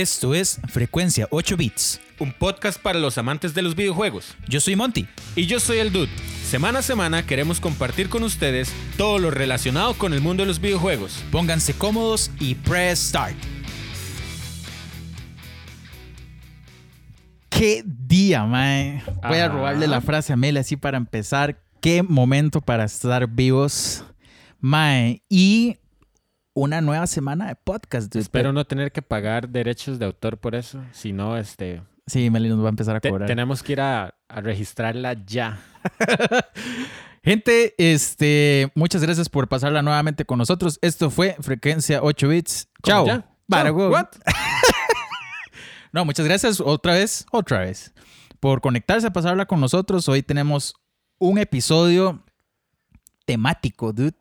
Esto es Frecuencia 8 Bits. Un podcast para los amantes de los videojuegos. Yo soy Monty. Y yo soy el Dude. Semana a semana queremos compartir con ustedes todo lo relacionado con el mundo de los videojuegos. Pónganse cómodos y press start. Qué día, mae. Voy a Ajá. robarle la frase a Mel así para empezar. Qué momento para estar vivos, mae. Y una nueva semana de podcast. dude. Espero no tener que pagar derechos de autor por eso. Si no, este, Sí, Meli nos va a empezar a te- cobrar. tenemos que ir a, a registrarla ya. Gente, este, muchas gracias por pasarla nuevamente con nosotros. Esto fue Frecuencia 8 Bits. ¿Cómo Chao. Para. What? No, muchas gracias otra vez, otra vez, por conectarse a pasarla con nosotros. Hoy tenemos un episodio temático, dude.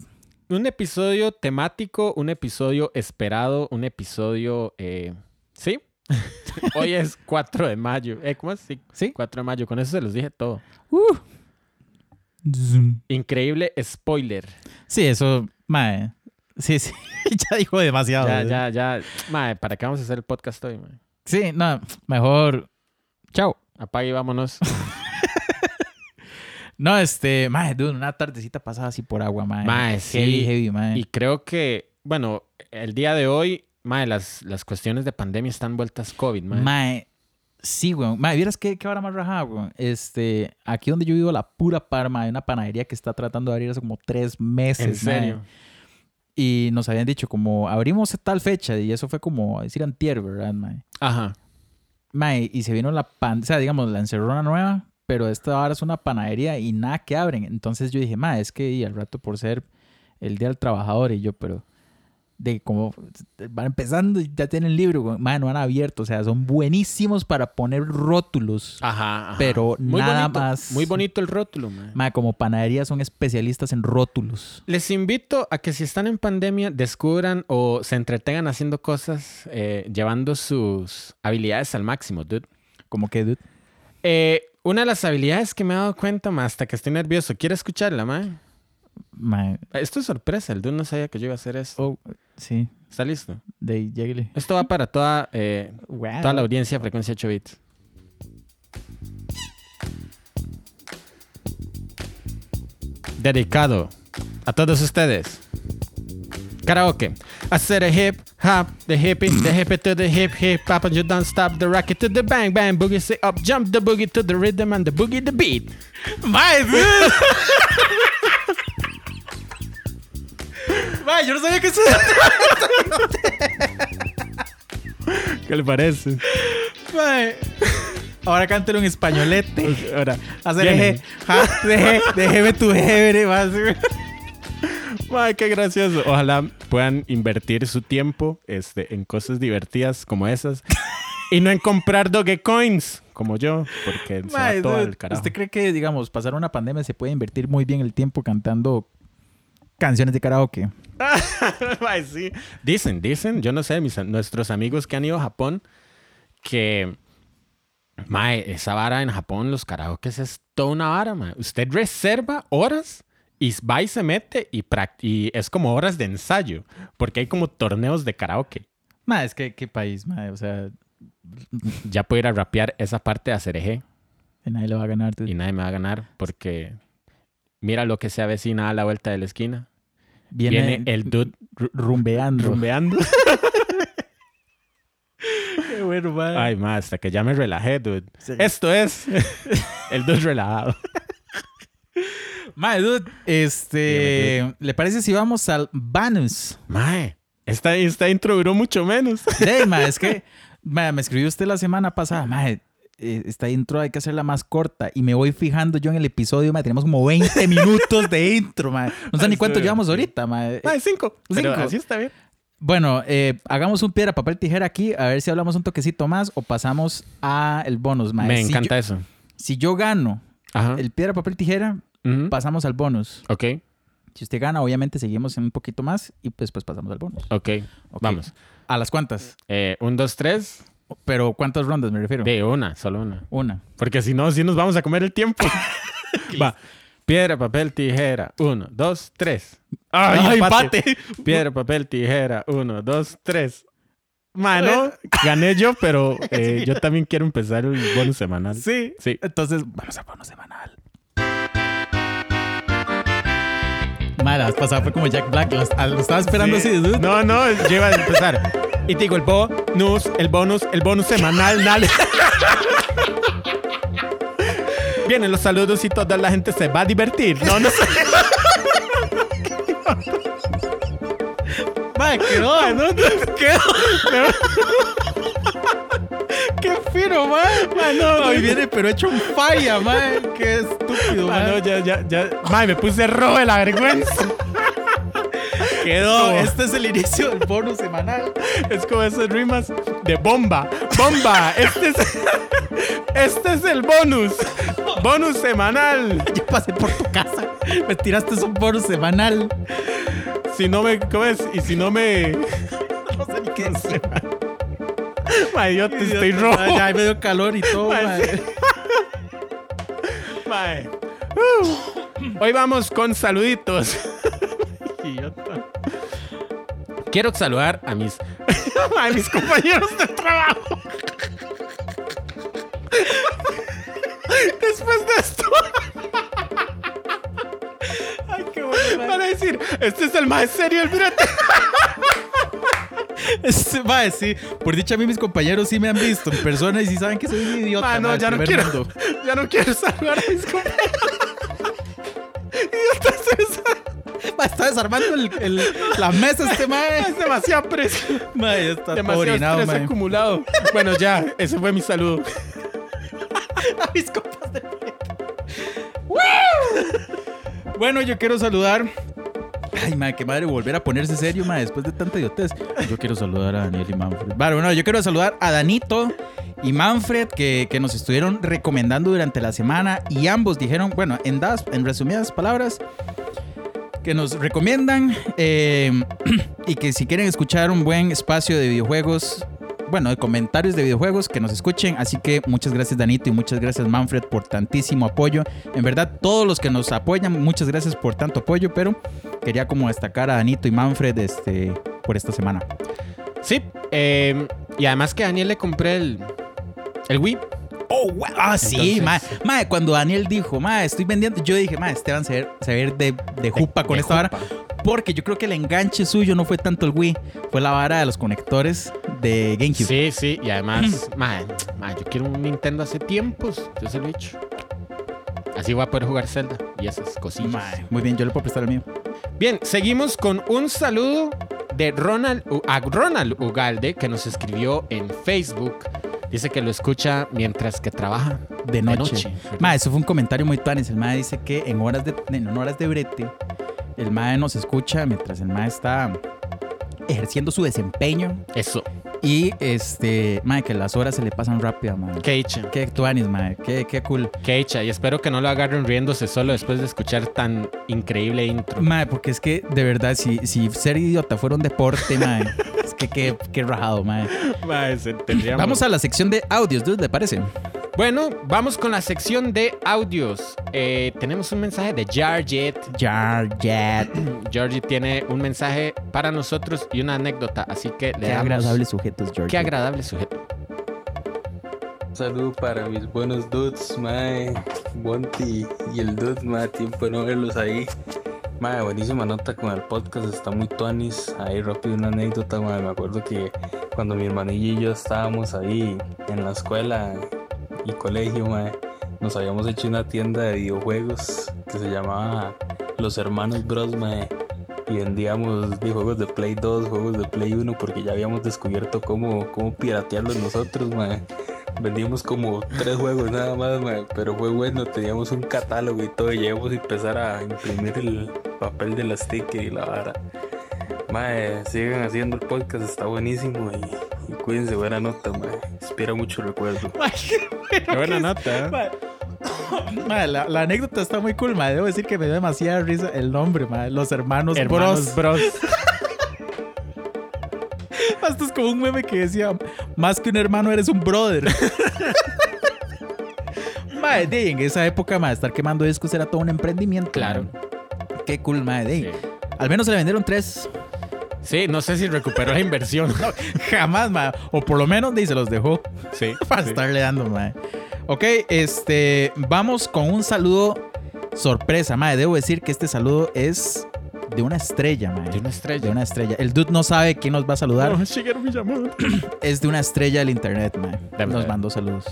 Un episodio temático, un episodio esperado, un episodio... eh, ¿Sí? Hoy es 4 de mayo. Eh, ¿Cómo es? Sí, ¿Sí? 4 de mayo. Con eso se los dije todo. Uh. Zoom. Increíble spoiler. Sí, eso, mae. Sí, sí, ya dijo demasiado. Ya, ya, ya. Mae, ¿para qué vamos a hacer el podcast hoy, mae? Sí, no, mejor. Chao. Apague y vámonos. No, este, mae, dude, una tardecita pasada así por agua, mae. Mae, sí. Heavy, heavy, mae. Y creo que, bueno, el día de hoy, mae, las, las cuestiones de pandemia están vueltas COVID, mae. Mae, sí, weón. Mae, ¿vieras qué, qué hora más rajada, weón? Este, aquí donde yo vivo, la pura parma, hay una panadería que está tratando de abrir hace como tres meses, en serio. Y nos habían dicho como, abrimos tal fecha, y eso fue como, decir antier, ¿verdad, mae? Ajá. Mae, y se vino la pan, o sea, digamos, la encerrona nueva, pero esta ahora es una panadería y nada que abren. Entonces yo dije, mae, es que y al rato por ser el Día del Trabajador, y yo, pero de como van empezando y ya tienen libro, mae, no han abierto, o sea, son buenísimos para poner rótulos. Ajá, ajá. Pero nada bonito, más. Muy bonito el rótulo, mae. Mae, como panadería son especialistas en rótulos. Les invito a que si están en pandemia descubran o se entretengan haciendo cosas, eh, llevando sus habilidades al máximo, dude. Como que, dude. Eh, una de las habilidades que me he dado cuenta, ma, hasta que estoy nervioso, ¿quiere escucharla, mae? Mae, Esto es sorpresa, el dude no sabía que yo iba a hacer esto. oh, sí, ¿Está listo? de lleguele. Esto va para toda, eh, Wow. toda la audiencia de Frecuencia 8 bits. Dedicado a todos ustedes. Karaoke. Said a hip hop, the hippie, the hippie to the hip hip hop, and you don't stop the rocket to the bang bang boogie. Say up, jump the boogie to the rhythm and the boogie the beat. Mae. Mae, yo no sabía que eso ¿Qué le parece? Mae. Ahora cántelo en españolete. Ahora, Hacer eje, ja, deje, déjeme tu jebre, más. Ay, qué gracioso. Ojalá puedan invertir su tiempo este, en cosas divertidas como esas y no en comprar Dogecoins como yo, porque se va todo al carajo. ¿Usted cree que, digamos, pasar una pandemia se puede invertir muy bien el tiempo cantando canciones de karaoke? Ay, sí. Dicen, dicen, yo no sé, mis, nuestros amigos que han ido a Japón, que, mae, esa vara en Japón, los karaokes es toda una vara, mae. Usted reserva horas y va y se mete y, y es como horas de ensayo, porque hay como torneos de karaoke. Mae, es que qué país, mae. O sea, Ya puedo ir a rapear esa parte de hacer eje nadie le va a ganar. dude. y nadie me va a ganar porque mira lo que se avecina a la vuelta de la esquina. Viene, Viene el dude ru- rumbeando. rumbeando. Qué bueno, mae. Ay, más, hasta que ya me relajé, dude. Sí. Esto es el dude relajado. Mae, dude, este, ¿le parece si vamos al Banus? Mae, esta, esta intro duró mucho menos. Sí, mae, es que mae, me escribió usted la semana pasada, mae, eh, esta intro hay que hacerla más corta y me voy fijando yo en el episodio, mae, tenemos como 20 minutos de intro, mae. No sé ni cuánto llevamos ahorita, mae. Mae, cinco. Pero Cinco. así está bien. Bueno, eh, hagamos un piedra, papel, tijera aquí, a ver si hablamos un toquecito más o pasamos a el bonus, mae. me Si encanta yo- eso. si yo gano Ajá. el piedra, papel, tijera, Pasamos al bonus. Ok, Si usted gana, obviamente seguimos en un poquito más y pues, pues pasamos al bonus. ok. Ok. Vamos. ¿A las cuantas? Eh, un, dos, tres. Pero ¿cuántas rondas me refiero? De una, solo una. Una. Porque si no, sí nos vamos a comer el tiempo. Va. Piedra, papel, tijera. Uno, dos, tres. ¡Ay, ¡Ay, empate! empate! Piedra, papel, tijera. Uno, dos, tres. Mano, gané yo, pero eh, yo también quiero empezar el bonus semanal. Sí. Sí. Entonces, vamos al bono semanal. Vez pasada fue como Jack Black. Lo, lo estaba esperando Sí. así. No, no, lleva a empezar. Y te digo, el bonus, el bonus, el bonus semanal. Vienen los saludos y toda la gente se va a divertir. No, no sé. Madre, quedó, ¿no? Quedó. Fino, madre. no, viene, pero hecho un falla, madre. Qué estúpido, madre. ya, ya, ya. May, me puse rojo de la vergüenza. Quedó. como- Este es el inicio del bonus semanal. Es como esas rimas de bomba. Bomba. Este es, este es el bonus. Bonus semanal. Yo pasé por tu casa. Me tiraste un bonus semanal. Si no me. ¿Cómo es? Y si no me. No sé ni qué decir. May, yo te estoy rojo. Ya me dio calor y todo, Mae, madre. Mae. Uh. Hoy vamos con saluditos. Idiota. Quiero saludar a mis, a mis compañeros de trabajo. Después de esto, Ay, qué bueno, van a decir, este es el más serio del brete. Este, mae, sí. Por dicha a mí mis compañeros sí me han visto en persona y sí saben que soy un idiota. Ah, no, mae, ya no quiero. mundo. Ya no quiero saludar a mis compañeros. Idiota, Mae, está desarmando el, el- la mesa este mae. es demasiado. Mae, ya está Demasiado orinado, estrés mae. acumulado. Bueno, ya, ese fue mi saludo. A mis compas de Bueno, yo quiero saludar. Ay, madre, qué madre volver a ponerse serio, madre, después de tanta idiotez. Yo quiero saludar a Daniel y Manfred. Vale, bueno, yo quiero saludar a Danito y Manfred que, que nos estuvieron recomendando durante la semana y ambos dijeron, bueno, en, das, en resumidas palabras, que nos recomiendan eh, y que si quieren escuchar un buen espacio de videojuegos, bueno, de comentarios de videojuegos, que nos escuchen. Así que muchas gracias Danito y muchas gracias Manfred por tantísimo apoyo. En verdad, todos los que nos apoyan, muchas gracias por tanto apoyo, pero quería como destacar a Danito y Manfred este, por esta semana. Sí, eh, y además que a Daniel le compré el, el Wii. Oh, wow. Ah, sí, mae. Mae, cuando Daniel dijo, mae, estoy vendiendo, yo dije, mae, Esteban se ve de, de jupa con de esta vara. Porque yo creo que el enganche suyo no fue tanto el Wii, fue la vara de los conectores de GameCube. Sí, sí, y además, mae, mae, yo quiero un Nintendo hace tiempos, yo se lo he dicho. Así voy a poder jugar Zelda y esas cosillas. Mae, muy bien, yo le puedo prestar el mío. Bien, seguimos con un saludo de Ronald, a Ronald Ugalde que nos escribió en Facebook. Dice que lo escucha mientras que trabaja De noche. Mae, eso fue un comentario muy tuanis. El mae dice que en horas de, en horas de brete, el mae nos escucha mientras el mae está ejerciendo su desempeño. Eso, Y este, mae, que las horas se le pasan rápido, mae. qué hecha, Qué tuanis, mae. Qué, qué cool. qué hecha. Y espero que no lo agarren riéndose solo después de escuchar tan increíble intro. Mae, porque es que de verdad, si, si ser idiota fuera un deporte, mae, es que qué, qué rajado, mae. Mae, se- Vamos a la sección de audios, dude, ¿le parece? Bueno, vamos con la sección de audios. Eh, tenemos un mensaje de Jarjet. Jar Jet. Georgie tiene un mensaje para nosotros y una anécdota, así que le Qué damos... agradables sujetos, George. Qué agradable sujeto. Un saludo para mis buenos dudes, mae. Monty y el dude, mae. Tiempo de no verlos ahí. Mae, buenísima nota con el podcast, está muy tuanis. Ahí rápido una anécdota, mae. Me acuerdo que cuando mi hermanilla y yo estábamos ahí en la escuela y colegio, nos habíamos hecho una tienda de videojuegos que se llamaba Los Hermanos Bros. Y vendíamos de juegos de Play 2, juegos de Play 1, porque ya habíamos descubierto cómo, cómo piratearlos nosotros, mae. Vendíamos como tres juegos nada más, pero fue bueno, teníamos un catálogo y todo, y llegamos a empezar a imprimir el papel de la sticker y la vara. Mae, sigan haciendo el podcast, está buenísimo y, y cuídense, buena nota, mae. Inspira mucho recuerdo. Qué buena nota. ¿eh? Mae, mae, la, la anécdota está muy cool, mae. Debo decir que me dio demasiada risa el nombre, mae. Los hermanos, Hermanos Bros. Bros. Esto es como un meme que decía, más que un hermano eres un brother. mae, de, en esa época, mae, estar quemando discos era todo un emprendimiento. Claro. mae. Qué cool, mae. de. Sí. Al menos se le vendieron tres. Sí, no sé si recuperó la inversión. Jamás, mae. O por lo menos ni se los dejó Sí. para sí. estarle dando, mae. Ok, este. Vamos con un saludo sorpresa, mae. Debo decir que este saludo es de una estrella, mae. De una estrella. De una estrella. El dude no sabe quién nos va a saludar. No, Shigeru Miyamoto. Es de una estrella del internet. Dame Nos mandó saludos.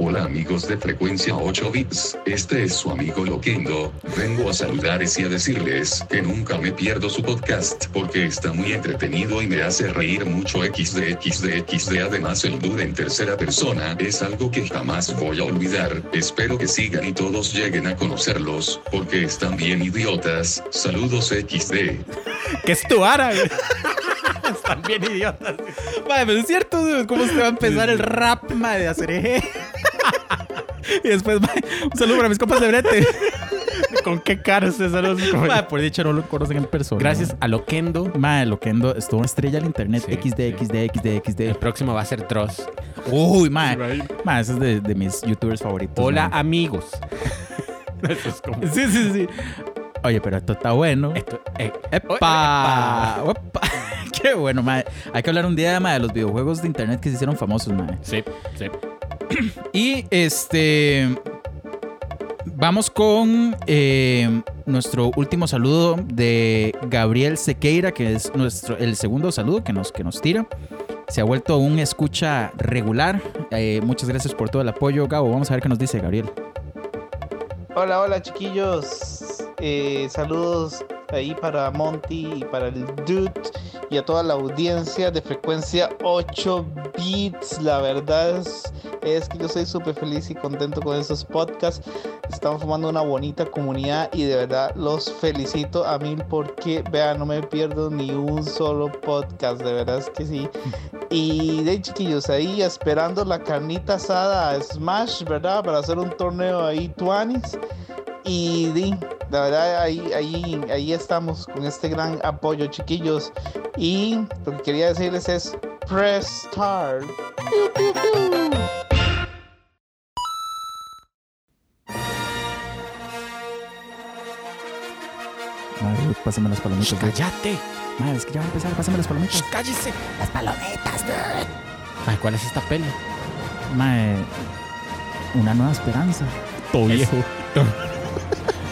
Hola amigos de frecuencia 8 bits, este es su amigo Loquendo, vengo a saludarles y a decirles que nunca me pierdo su podcast porque está muy entretenido y me hace reír mucho XD XD XD además el dude en tercera persona es algo que jamás voy a olvidar, espero que sigan y todos lleguen a conocerlos, porque están bien idiotas, saludos XD. ¿Qué es tu güey? Están bien idiotas. Mae, pero es cierto. ¿Cómo se va a empezar el rap, mae, de hacer? y después, un saludo para mis compas de brete. ¿Con qué cara usted saludos? Por dicho no lo conocen en persona. Gracias a Loquendo. Mae, Loquendo es toda una estrella al internet. Sí, XD, sí. XD, XD, El XD. próximo va a ser Dross. Uy, mae. Mae, ese es de, de mis youtubers favoritos. Hola, amigos. Eso es como... Sí, sí, sí. Oye, pero esto está bueno. Esto, eh, ¡Epa! ¡Epa! Qué bueno, mae. Hay que hablar un día, mae, de los videojuegos de internet que se hicieron famosos, mae. Sí, sí. Y este. Vamos con eh, nuestro último saludo de Gabriel Sequeira, que es nuestro, el segundo saludo que nos, que nos tira. Se ha vuelto un escucha regular. Eh, muchas gracias por todo el apoyo, Gabo. Vamos a ver qué nos dice Gabriel. Hola, hola chiquillos. Eh, saludos ahí para Monty y para el Dude y a toda la audiencia de frecuencia 8 bits. La verdad es, es que yo soy súper feliz y contento con estos podcasts. Estamos formando una bonita comunidad y de verdad los felicito a mil porque, vean, no me pierdo ni un solo podcast. De verdad es que sí. Y de chiquillos, ahí esperando la carnita asada a Smash, ¿verdad? Para hacer un torneo ahí, Tuanis. Y di, la verdad, ahí, ahí, ahí estamos con este gran apoyo, chiquillos. Y lo que quería decirles es: Press Start. Madre, pásame las palomitas. ¡Cállate! Madre, es que ya va a empezar. Pásame las palomitas. ¡Cállese! Las palomitas, dude. Ay, ¿cuál es esta peli? Madre, una nueva esperanza. Todo Es-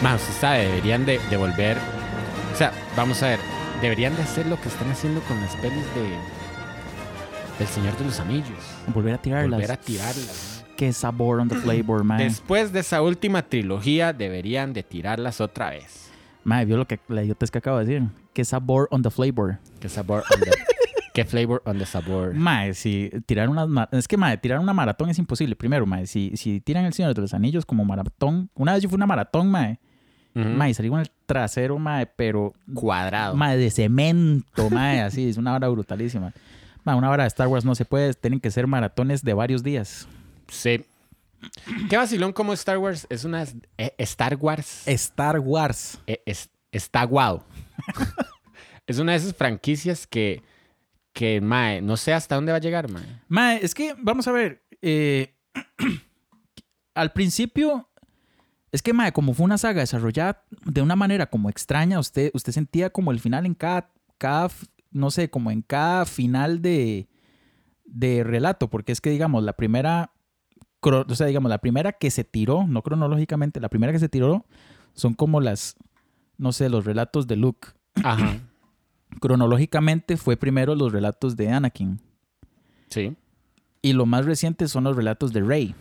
Más, usted sabe, deberían de, de volver. O sea, vamos a ver, deberían de hacer lo que están haciendo con las pelis de del Señor de los Anillos. Volver a tirarlas. Volver a tirarlas. Qué sabor on the flavor, man. Después de esa última trilogía, deberían de tirarlas otra vez. Madre, vio lo que la idiota que acabo de decir. Qué sabor on the flavor. ¿Qué sabor on the, ¿Qué flavor on the sabor? Mae, si tirar unas ma- es que mae, tirar una maratón es imposible. Primero, mae, si, si tiran el Señor de los Anillos como maratón, una vez yo fui una maratón, mae, Ujú. mae, salí con el trasero, mae, pero Cuadrado. mae de cemento, mae, así, es una hora brutalísima. Mae, una hora de Star Wars no se puede, tienen que ser maratones de varios días. Sí. Qué vacilón como Star Wars es una eh, Star Wars Star Wars. eh, es- está guau. es una de esas franquicias que que mae, no sé hasta dónde va a llegar, mae. Mae, es que, vamos a ver, eh, al principio, es que, mae, como fue una saga desarrollada de una manera como extraña, usted, usted sentía como el final en cada, cada, no sé, como en cada final de, de relato, porque es que, digamos, la primera, cro- o sea, digamos, la primera que se tiró, no cronológicamente, la primera que se tiró son como las, no sé, los relatos de Luke. Ajá. Cronológicamente fue primero los relatos de Anakin. Sí. Y lo más reciente son los relatos de Rey.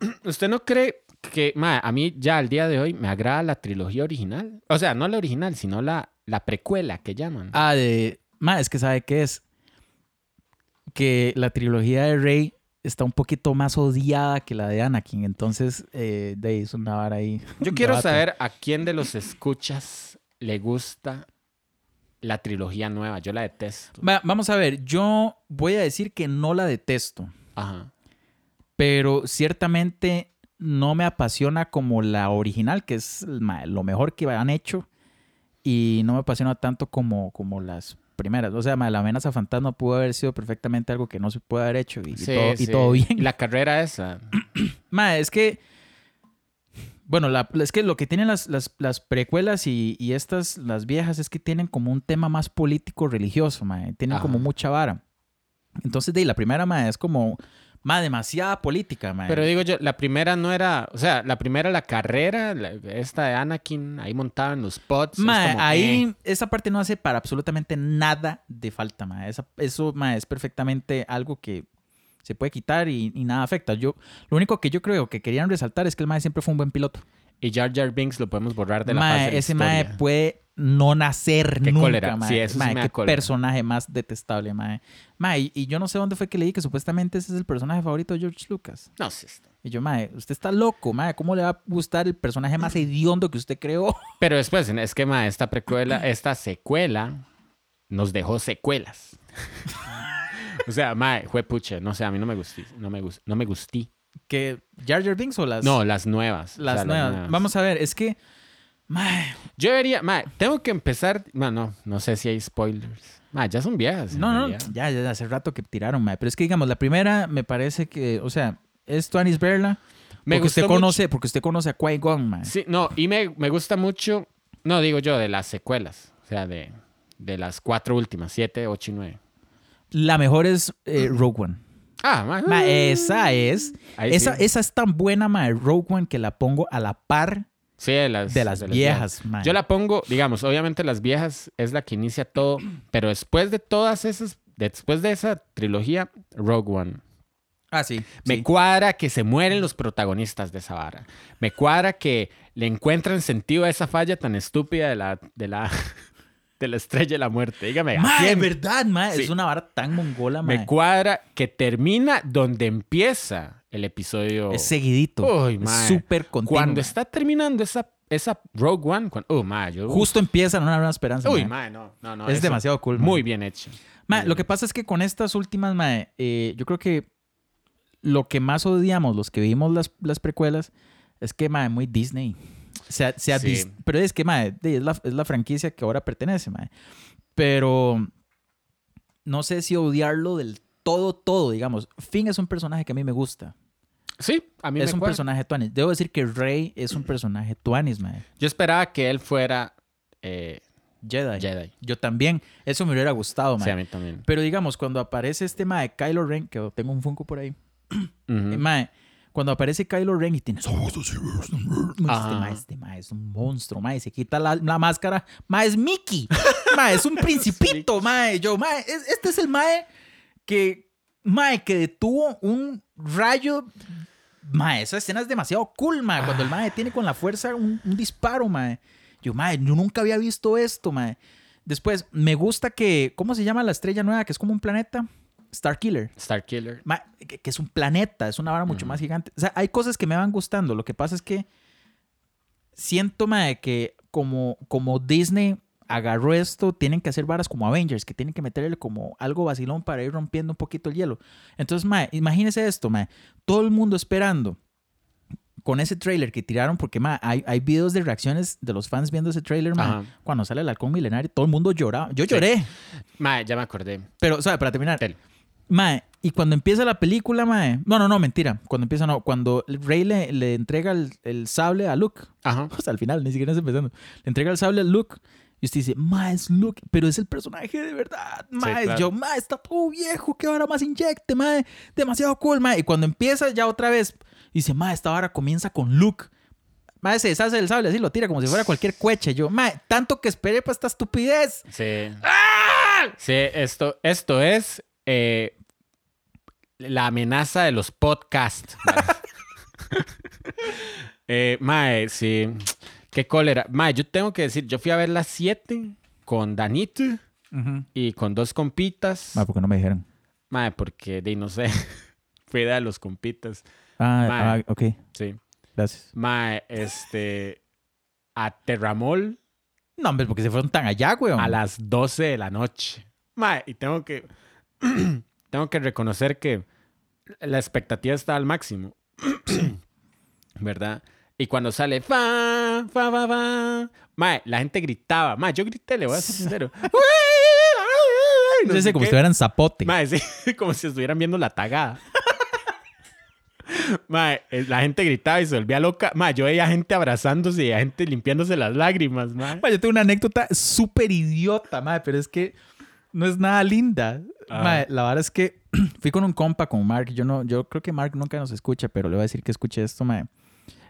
¿Usted no cree que, mae, a mí ya al día de hoy me agrada la trilogía original? O sea, no la original, sino la, la precuela que llaman. Ah, de. Ma, es que sabe qué es. Que la trilogía de Rey está un poquito más odiada que la de Anakin. Entonces, eh, de ahí es una vara ahí. Yo quiero debate. saber a quién de los escuchas le gusta la trilogía nueva. Yo la detesto. Va- vamos a ver, yo voy a decir que no la detesto, Ajá. pero ciertamente no me apasiona como la original, que es ma, lo mejor que han hecho, y no me apasiona tanto como, como las primeras. O sea, ma, la amenaza fantasma pudo haber sido perfectamente algo que no se puede haber hecho y, y Sí, todo, y todo bien. Y la carrera esa. Ma, es que. Bueno, la- es que lo que tienen las, las, las precuelas y, y estas, las viejas, es que tienen como un tema más político-religioso, mae. Tienen Ajá. como mucha vara. Entonces, de la primera, mae, es como, mae, demasiada política, mae. Pero digo yo, la primera no era, o sea, la primera la carrera, la- esta de Anakin, ahí montaba en los pods. es Mae, como, ahí eh. esa parte no hace para absolutamente nada de falta, mae. Esa- eso, mae, es perfectamente algo que se puede quitar y, y nada afecta. Yo, lo único que yo creo que querían resaltar es que el mae siempre fue un buen piloto. Y Jar Jar Binks lo podemos borrar de la Mae, de la ese mae puede no nacer Qué nunca, cólera. mae. Sí, eso sí Mae, me da qué cólera. personaje más detestable, mae. Mae, y, y yo no sé dónde fue que leí que supuestamente ese es el personaje favorito de George Lucas. No sé. Y yo, mae, usted está loco, mae. ¿Cómo le va a gustar el personaje más hediondo que usted creó? Pero después, es que ma, esta precuela, esta secuela nos dejó secuelas. o sea, mae, fue puche, no sé, a mí no me gustí, no me gustó, no me gustí. ¿Que Jar Jar Binks o las, No, las nuevas. o las, sea, nuevas? Vamos a ver, es que, Yo debería, mae, tengo que empezar, bueno, no sé si hay spoilers. Mae, ya son viejas. no, no, ya, ya hace rato que tiraron. Pero es que, digamos, la primera me parece que, o sea, es Tuanis Berla. Me porque usted conoce, porque usted conoce a Qui-Gon, mae. Sí, no, y me, me gusta mucho, no digo yo, de las secuelas, o sea, de, de las cuatro últimas, siete, ocho y nueve. La mejor es eh, Rogue One. Ah, Ma, esa es. Esa, sí. esa es tan buena, ma, Rogue One, que la pongo a la par Sí, de las, de las viejas, ma. Yo la pongo, digamos, obviamente las viejas es la que inicia todo, pero después de todas esas, después de esa trilogía, Rogue One. Ah, sí. Me sí. cuadra que se mueren los protagonistas de esa vara. Me cuadra que le encuentran sentido a esa falla tan estúpida de la, de la, de la estrella de la muerte. Dígame, ¿a Ma, quién? es verdad, ma. Sí. Es una vara tan mongola, ma. Me cuadra que termina donde empieza el episodio. Es seguidito. Uy, mae. súper continuo. Cuando está terminando esa, esa Rogue One, cuando, oh, ma, yo, Justo empieza una nueva esperanza. Uy, ma. mae, no, no, no. es eso- demasiado cool. Muy bien hecho. Ma, lo que pasa es que con estas últimas, ma, eh, yo creo que lo que más odiamos, los que vimos las, las precuelas, es que, ma, muy Disney. Se ha- se ha Sí. dis- pero es que, ma, de- es la, es la franquicia que ahora pertenece, ma. Pero no sé si odiarlo del todo, todo, digamos. Finn es un personaje que a mí me gusta. Sí, a mí Es me un cuadra. personaje tuanis. Debo decir que Rey es un personaje tuanis, ma. Yo esperaba que él fuera eh, Jedi. Jedi. Yo también. Eso me hubiera gustado, ma. Sí, a mí también. Pero digamos, cuando aparece este ma de Kylo Ren, que tengo un Funko por ahí. Mae, cuando aparece Kylo Ren y tiene este mae, este mae es un monstruo, mae, se quita la, la máscara, mae, es Mickey, mae, es un principito, mae, yo, es- este es el mae que, mae, que detuvo un rayo, mae, esa escena es demasiado cool, mae, cuando el mae tiene con la fuerza un, un disparo, mae, yo, mae, yo nunca había visto esto, mae. Después, me gusta que, ¿cómo se llama la estrella nueva? Que es como un planeta, Starkiller. Star Killer. Ma- que, que es un planeta, es una vara mucho más gigante. O sea, hay cosas que me van gustando. Lo que pasa es que siento, mae, que como, como Disney agarró esto, tienen que hacer varas como Avengers, que tienen que meterle como algo vacilón para ir rompiendo un poquito el hielo. Entonces, mae, imagínese esto, mae. Todo el mundo esperando con ese trailer que tiraron, porque mae, hay, hay videos de reacciones de los fans viendo ese trailer. Cuando sale el halcón milenario, todo el mundo lloraba. Yo Sí. lloré. Mae, ya me acordé. Pero, o sea, para terminar. Mae, y cuando empieza la película, mae. No, no, no, mentira. Cuando empieza, no. Cuando Rey le, le entrega el, el sable a Luke. Ajá. Sea, al final, ni siquiera está empezando. Le entrega el sable a Luke. Y usted dice, mae, es Luke. Pero es el personaje de verdad. Mae, claro. yo, mae, está todo viejo. ¿Qué hora más inyecte, mae? Demasiado cool, mae. Y cuando empieza ya otra vez, dice, mae, esta hora comienza con Luke. Mae, se deshace del sable, así lo tira como si fuera cualquier coche. Yo, mae, tanto que esperé para esta estupidez. Sí. Sí, esto, esto es eh, la amenaza de los podcasts. mae. eh, mae, sí. Qué cólera. Mae, yo tengo que decir, yo fui a ver las 7 con Danito y con dos compitas. Mae, ¿por qué no me dijeron? Mae, porque de no sé. fui de los compitas. Ah, Mae. ah, ok. Sí. Gracias. Mae, este. A Terramol No, hombre, porque se fueron tan allá, weón. a las 12 de la noche. Mae, y tengo que. tengo que reconocer que la expectativa está al máximo. ¿Verdad? Y cuando sale fa, fa, fa, fa. Mae, la gente gritaba. Mae, yo grité, le voy a ser sincero. No sé, como si estuvieran zapote. Mae, sí, como si estuvieran viendo la tagada. Mae, eh, la gente gritaba y se volvía loca. Mae, yo veía gente abrazándose y a gente limpiándose las lágrimas, mae. Mae, yo tengo una anécdota súper idiota, mae, pero es que no es nada linda. Ah. Mae, la verdad es que fui con un compa, con Mark. Yo, no, yo creo que Mark nunca nos escucha, pero le voy a decir que escuche esto, mae.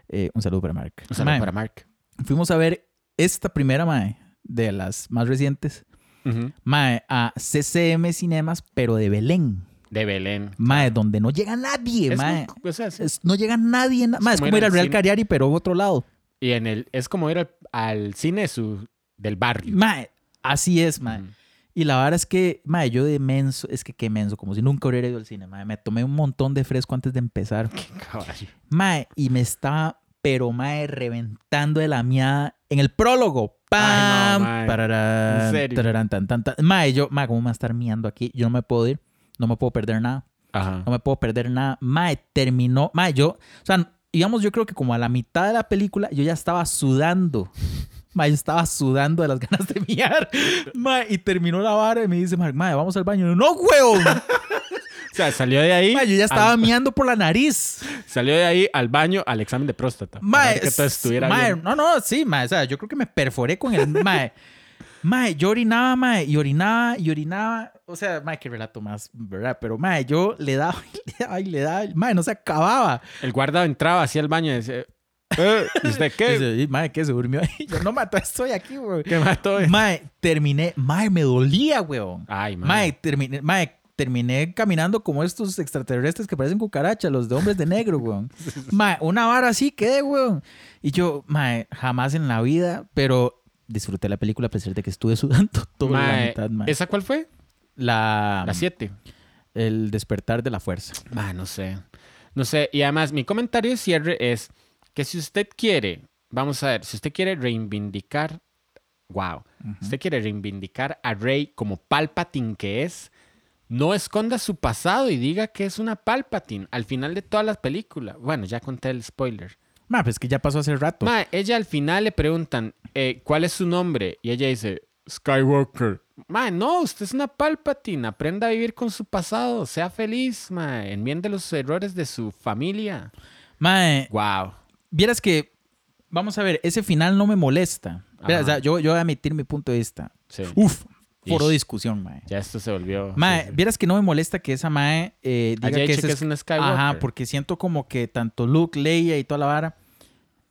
Eh, un saludo para Mark. Un saludo Mae, para Mark. Fuimos a ver esta primera, mae, de las más recientes, Ujú. mae, a CCM Cinemas, pero de Belén. De Belén. Mae, donde no llega nadie, Es mae. o sea, es- Es- no llega nadie. na- mae, es como ir al al Real cine. Cariari, pero otro lado. y en el, es como ir al, al cine su, del barrio. Mae, así es, mae. Y la verdad es que, mae, yo de menso, es que qué menso, como si nunca hubiera ido al cine, mae. Me tomé un montón de fresco antes de empezar. Caballo. Mae, y me estaba, pero mae, reventando de la miada en el prólogo. ¡Pam! Ay, no. Pararán, ¿En serio? tararán, tan, tan, tan. Mae, yo, mae, ¿cómo me va a estar miando aquí? Yo no me puedo ir, no me puedo perder nada, Ajá. no me puedo perder nada. Mae, terminó, mae, yo, o sea, digamos, yo creo que como a la mitad de la película, yo ya estaba sudando. Mae, yo estaba sudando de las ganas de miar. Mae, y terminó la vara y me dice, mae, vamos al baño. Yo, no, huevón. O sea, salió de ahí. Mae, yo ya estaba al, miando por la nariz. Salió de ahí al baño al examen de próstata. que todo estuviera bien. no, no, sí, mae, o sea, yo creo que me perforé con el mae. Mae, yo orinaba, mae, y orinaba, y orinaba. O sea, mae, qué relato más, ¿verdad? Pero, mae, yo le daba, y le daba, y le daba, mae, no se acababa. El guarda entraba hacia el baño y decía, "Eh, ¿y usted qué? Dice, "Y, mae, ¿qué se durmió ahí? Yo no mato, estoy aquí, güey. ¿Qué mató? Mae, terminé, mae, me dolía, weón. Ay, mae. Mae, terminé, mae, terminé caminando como estos extraterrestres que parecen cucarachas, los de hombres de negro, weón. Mae, una vara así quedé, weón. Y yo, mae, jamás en la vida, pero disfruté la película a pesar de que estuve sudando toda la Mae, mitad, mae. ¿Esa cuál fue? La, La 7. el despertar de la fuerza. Ah, no sé. No sé. Y además, mi comentario de cierre es que si usted quiere, vamos a ver, si usted quiere reivindicar, wow, si usted quiere reivindicar a Rey como Palpatine que es, no esconda su pasado y diga que es una Palpatine al final de todas las películas. Bueno, ya conté el spoiler. Mae, pues que ya pasó hace rato. Ma, ella al final le preguntan, eh, ¿cuál es su nombre? Y ella dice, Skywalker. Ma, no, usted es una Palpatine. Aprenda a vivir con su pasado. Sea feliz, ma. Enmiende los errores de su familia. Mae, Wow. Vieras que, vamos a ver, ese final no me molesta. O sea, yo, yo voy a emitir mi punto de vista. Sí. Uf, foro Ish. discusión, mae. Ya esto se volvió. Mae, sí, sí. vieras que no me molesta que esa mae eh, diga que, dicho ese que es- una Skywalker. Ajá, porque siento como que tanto Luke, Leia y toda la vara,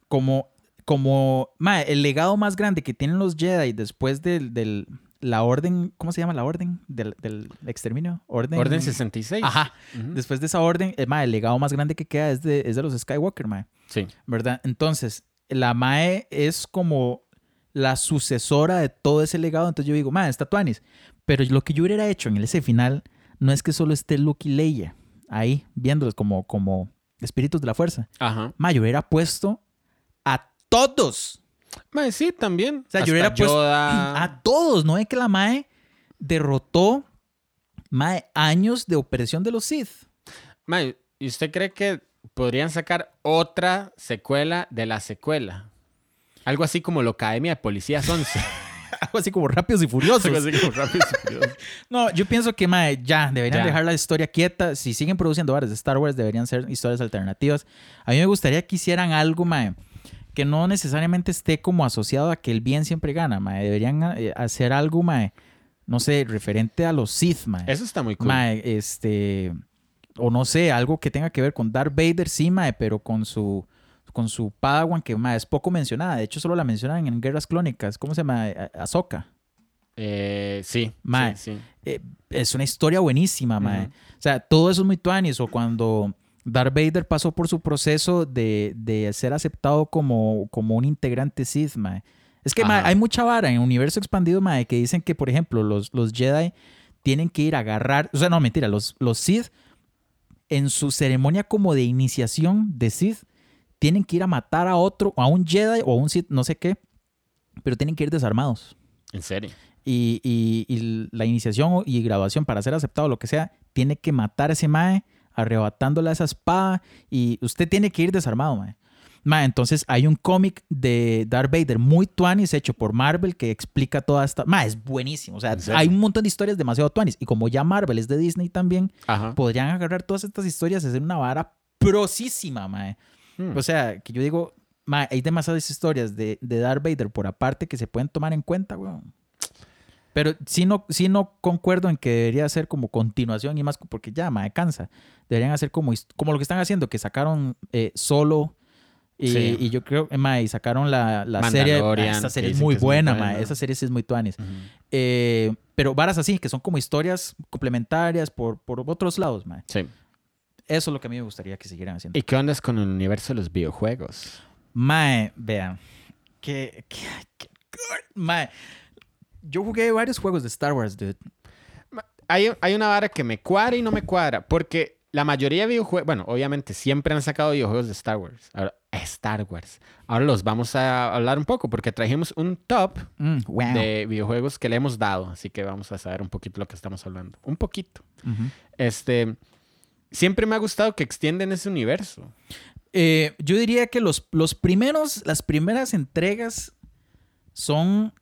como, como, mae, el legado más grande que tienen los Jedi después del, del- la orden, ¿cómo se llama la orden? Del, del exterminio. Orden, Orden 66. Ajá. Después de esa orden, eh, mae, el legado más grande que queda es de, es de los Skywalker, mae. Sí. ¿verdad? Entonces, la Mae es como la sucesora de todo ese legado. Entonces yo digo, Mae, está Tuanis. Pero lo que yo hubiera hecho en ese final no es que solo esté Luke y Leia ahí viéndolos como, como espíritus de la fuerza. Ajá. Mae, yo hubiera puesto a todos. Ma, sí, también. O sea, Hasta yo hubiera puesto Yoda. a todos. No es que la Mae derrotó Mae años de operación de los Sith. Ma, ¿y usted cree que podrían sacar otra secuela de la secuela? Algo así como la Academia de Policías 11. Algo así como rápidos y furiosos. Algo así como Rápidos y Furiosos. No, yo pienso que mae, ya deberían Ya. dejar la historia quieta. Si siguen produciendo varias de Star Wars, deberían ser historias alternativas. A mí me gustaría que hicieran algo, mae, que no necesariamente esté como asociado a que el bien siempre gana, mae. Deberían eh, hacer algo, mae, no sé, referente a los Sith, mae. Eso está muy cool. Mae, este, o no sé, algo que tenga que ver con Darth Vader, sí, mae, pero con su con su Padawan que mae, es poco mencionada. De hecho, solo la mencionan en Guerras Clónicas. ¿Cómo se llama? Ahsoka. Eh, sí. Ma, sí, sí. eh, es una historia buenísima, mae. O sea, todo eso es muy tuanis. O cuando Darth Vader pasó por su proceso de, de ser aceptado como, como un integrante Sith, mae. Es que, mae, hay mucha vara en el universo expandido, mae, que dicen que, por ejemplo, los, los Jedi tienen que ir a agarrar... O sea, no, mentira. Los, los Sith, en su ceremonia como de iniciación de Sith, tienen que ir a matar a otro, a un Jedi o a un Sith, no sé qué, pero tienen que ir desarmados En serio. y, y- y la iniciación y graduación para ser aceptado, lo que sea, tiene que matar a ese mae, arrebatándole esa espada y usted tiene que ir desarmado, mae. Mae, entonces hay un cómic de Darth Vader muy tuanis hecho por Marvel que explica toda esta... Mae, es buenísimo. O sea, hay un montón de historias demasiado tuanis. Y como ya Marvel es de Disney también, Ajá. podrían agarrar todas estas historias y hacer una vara prosísima, mae. Hmm. O sea, que yo digo, mae, hay demasiadas historias de, de Darth Vader por aparte que se pueden tomar en cuenta, weón. Pero sí no, sí no concuerdo en que debería ser como continuación y más, porque ya, mae, cansa. Deberían hacer como, como lo que están haciendo, que sacaron eh, solo. Y, Sí. y yo creo, eh, mae, sacaron la, la serie. Que serie es muy buena, mae. Esa serie sí es muy tuanis. Eh, pero varas así, que son como historias complementarias por, por otros lados, mae. Sí. Eso es lo que a mí me gustaría que siguieran haciendo. ¿Y qué onda con el universo de los videojuegos? Mae, vean. Que, que- que- mae. Yo jugué varios juegos de Star Wars, dude. Hay, hay una vara que me cuadra y no me cuadra, porque la mayoría de videojuegos, bueno, obviamente siempre han sacado videojuegos de Star Wars. Ahora, Star Wars. Ahora los vamos a hablar un poco, porque trajimos un top Mm, wow. de videojuegos que le hemos dado, así que vamos a saber un poquito lo que estamos hablando. Un poquito. Este, siempre me ha gustado que extienden ese universo. Eh, yo diría que los, los primeros, las primeras entregas son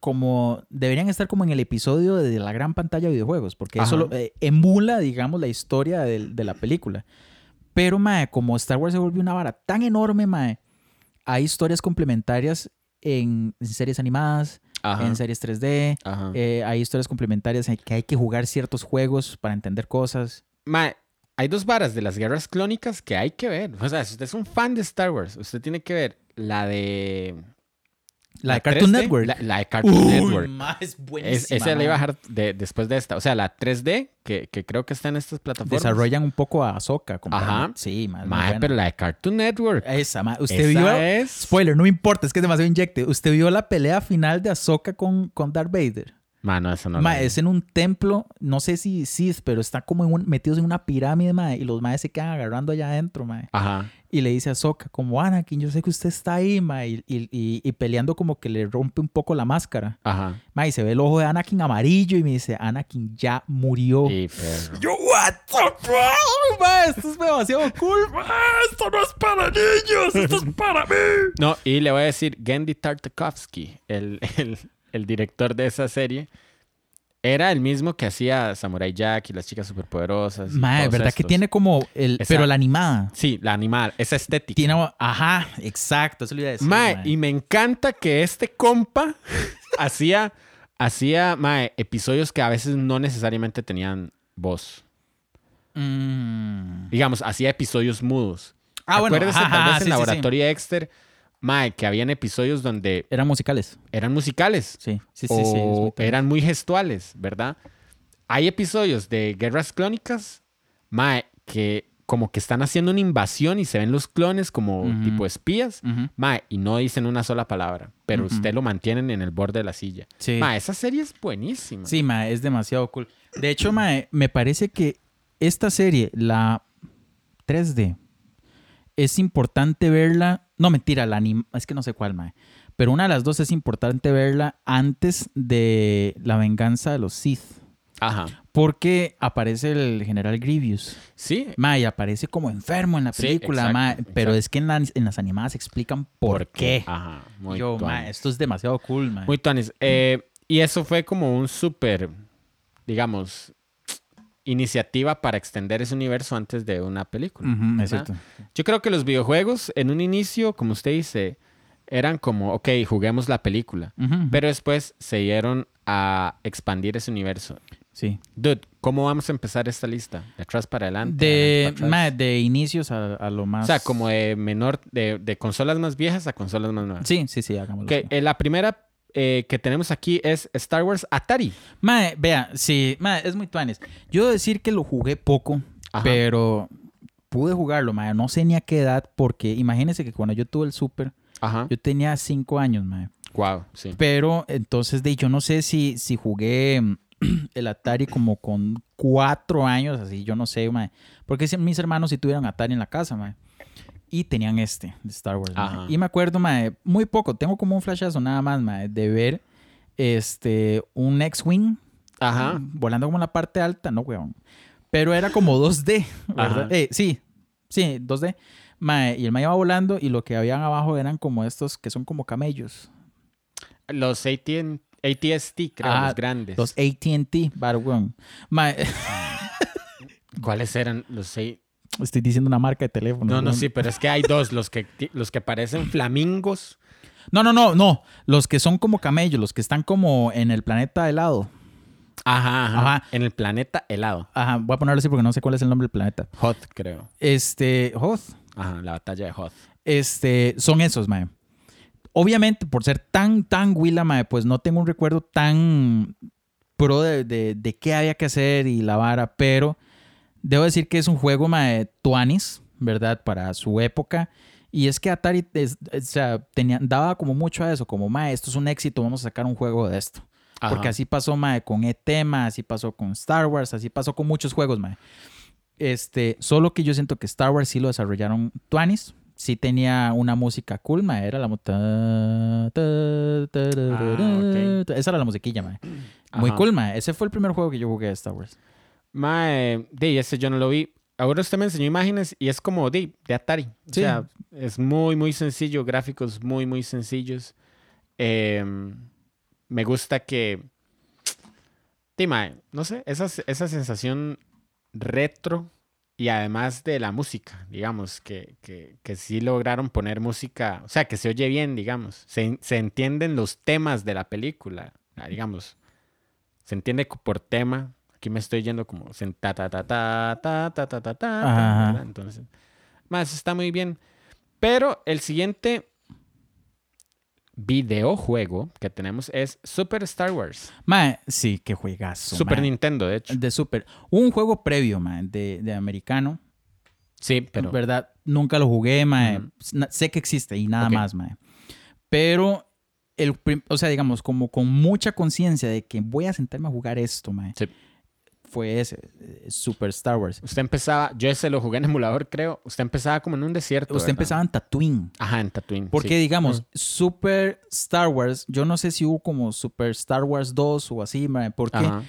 como, deberían estar como en el episodio de la gran pantalla de videojuegos, porque eso Ajá. lo- eh, emula, digamos, la historia de, la película. Pero, mae, como Star Wars se volvió una vara tan enorme, mae, hay historias complementarias en, en series animadas, Ajá. en series 3D, Ajá. eh, hay historias complementarias en que hay que jugar ciertos juegos para entender cosas. Mae, hay dos varas de las guerras clónicas que hay que ver. O sea, si usted es un fan de Star Wars, usted tiene que ver la de... La de Cartoon 3D, Network. La, la de Cartoon Uy, Network. ma, es Es, buenísima. esa la iba a ma. bajar de- después de esta. O sea, la 3D, que, que creo que está en estas plataformas. Desarrollan un poco a Ahsoka. Ajá. Sí, ma, Mae, buena. pero la de Cartoon Network. Esa, ma. Usted esa vio... es... Spoiler, no me importa, es que es demasiado inyecte. Usted vio la pelea final de Ahsoka con, con Darth Vader. Mano, eso no Ma, la vi. es en un templo, no sé si Sith, pero está como en un- metidos en una pirámide, ma, y los maes se quedan agarrando allá adentro, ma. Ajá. Y le dice a Ahsoka, como Anakin, yo sé que usted está ahí, ma, y, y- y- y peleando como que le rompe un poco la máscara. Ajá. Ma, y se ve el ojo de Anakin amarillo y me dice, Anakin ya murió. Yo, what the fuck, ma, esto es demasiado cool, ma, esto no es para niños, esto es para mí. No, y le voy a decir, Gendy Tartakovsky, el, el, el director de esa serie, era el mismo que hacía Samurai Jack y las chicas superpoderosas. y Ma, todos ¿verdad que tiene como el, Esa- pero la animada? Sí, la animal, esa estética. Tiene, ajá, exacto, eso le iba a decir. Mae, ma. y me encanta que este compa hacía, hacía mae, episodios que a veces no necesariamente tenían voz. Mm. Digamos, hacía episodios mudos. Ah, bueno, ajá, tal vez ajá, en sí, sí, sí. Laboratorio Dexter, mae, que habían episodios donde Eran musicales. eran musicales. Sí, sí, sí. o sí, muy eran muy gestuales, ¿verdad? Hay episodios de Guerras Clónicas, mae, que como que están haciendo una invasión y se ven los clones como tipo espías, Ujú. mae, y no dicen una sola palabra, pero usted lo mantienen en el borde de la silla. Sí. Mae, esa serie es buenísima. Sí, ma, es demasiado cool. De hecho, ma, me parece que esta serie, la 3D, es importante verla. No, mentira, la anim- es que no sé cuál, ma. Pero una de las dos es importante verla antes de la venganza de los Sith. Ajá. Porque aparece el general Grievous. Sí. Ma, y aparece como enfermo en la Sí, película, exacto, pero exacto. es que en, la- en las animadas explican por, qué. Ajá. Muy Yo, ma, tuanis. esto es demasiado cool, ma. Muy tuanis. Eh, y eso fue como un súper, digamos, iniciativa para extender ese universo antes de una película. Cierto. Yo creo que los videojuegos en un inicio, como usted dice, eran como, ok, juguemos la película. Pero después se dieron a expandir ese universo. sí. Dude, ¿cómo vamos a empezar esta lista? ¿De atrás para adelante? De, para ma, de inicios a, a lo más. O sea, como de menor, de, de consolas más viejas a consolas más nuevas. Sí, sí, sí, hagámoslo. Ok, así. eh, la primera eh, que tenemos aquí es Star Wars Atari. Mae, vea, sí, mae, es muy tuanes. Yo decir que lo jugué poco, Ajá. pero pude jugarlo, mae. No sé ni a qué edad, porque imagínense que cuando yo tuve el Super, Ajá. yo tenía cinco años, mae. Wow, sí. Pero entonces, de yo no sé si, si jugué el Atari como con cuatro años, así, yo no sé, mae. Porque mis hermanos sí tuvieron Atari en la casa, mae. Y tenían este, de Star Wars. Ajá. Y me acuerdo, mae, muy poco, tengo como un flashazo nada más, mae, de ver este, un X-Wing Ajá. volando como en la parte alta, no, weón. Pero era como 2D, ¿verdad? Eh, sí, sí, 2D. Mae, y el mae iba volando y lo que habían abajo eran como estos que son como camellos. Los AT&T, ATST, creo, Ah, los grandes. Los AT&T, weón. Mae, ¿Cuáles eran los A- Estoy diciendo una marca de teléfono. No, no, sí, pero es que hay dos, los que, los que parecen flamingos. No, no, no, no. Los que son como camellos, los que están como en el planeta helado. Ajá, ajá, Ajá. En el planeta helado. Ajá, voy a ponerlo así porque no sé cuál es el nombre del planeta. Hoth, creo. Este, Hoth. Ajá, la batalla de Hoth. Este, son esos, mae. Obviamente, por ser tan, tan Willa, mae, pues no tengo un recuerdo tan pro de, de, de qué había que hacer y la vara, pero debo decir que es un juego, mae, tuanis, ¿verdad? Para su época. Y es que Atari, es- o sea, tenía, daba como mucho a eso, como, mae, esto es un éxito, vamos a sacar un juego de esto. Ajá. Porque así pasó, mae, con ET, mae, así pasó con Star Wars, así pasó con muchos juegos, mae. Este, solo que yo siento que Star Wars sí lo desarrollaron Tuanis. Sí tenía una música cool, mae. Era la... ta, ta, ta, Ah, ok. ta. Esa era la musiquilla, mae. Muy Ajá. cool, mae. Ese fue el primer juego que yo jugué de Star Wars. Mae, de ese yo no lo vi. Ahora usted me enseñó imágenes y es como de, de Atari. O sea, es muy, muy sencillo, gráficos muy, muy sencillos. Em, me gusta que. Sí, mae, no sé, esa, esa sensación retro y además de la música, digamos, que, que, que sí lograron poner música, o sea, que se oye bien, digamos, se, se entienden los temas de la película, digamos, se entiende por tema. Aquí me estoy yendo como ta ta ta ta ta ta ta ta ta. Entonces, más está muy bien. Pero el siguiente videojuego que tenemos es Super Star Wars. Mae, sí, qué juegazo, Super mae. Nintendo, de hecho. De Super. Un juego previo, mae, de, de americano. Sí, pero ¿Verdad? Nunca lo jugué, mae. Sé que existe y nada más, mae. Pero, el, o sea, digamos, como con mucha conciencia de que voy a sentarme a jugar esto, mae. Sí. Fue ese, eh, Super Star Wars. usted empezaba, yo ese lo jugué en emulador, creo. Usted empezaba como en un desierto. Usted ¿verdad? empezaba en Tatooine. Ajá, en Tatooine. Porque, sí. digamos. Super Star Wars, yo no sé si hubo como Super Star Wars 2 o así, porque Ajá.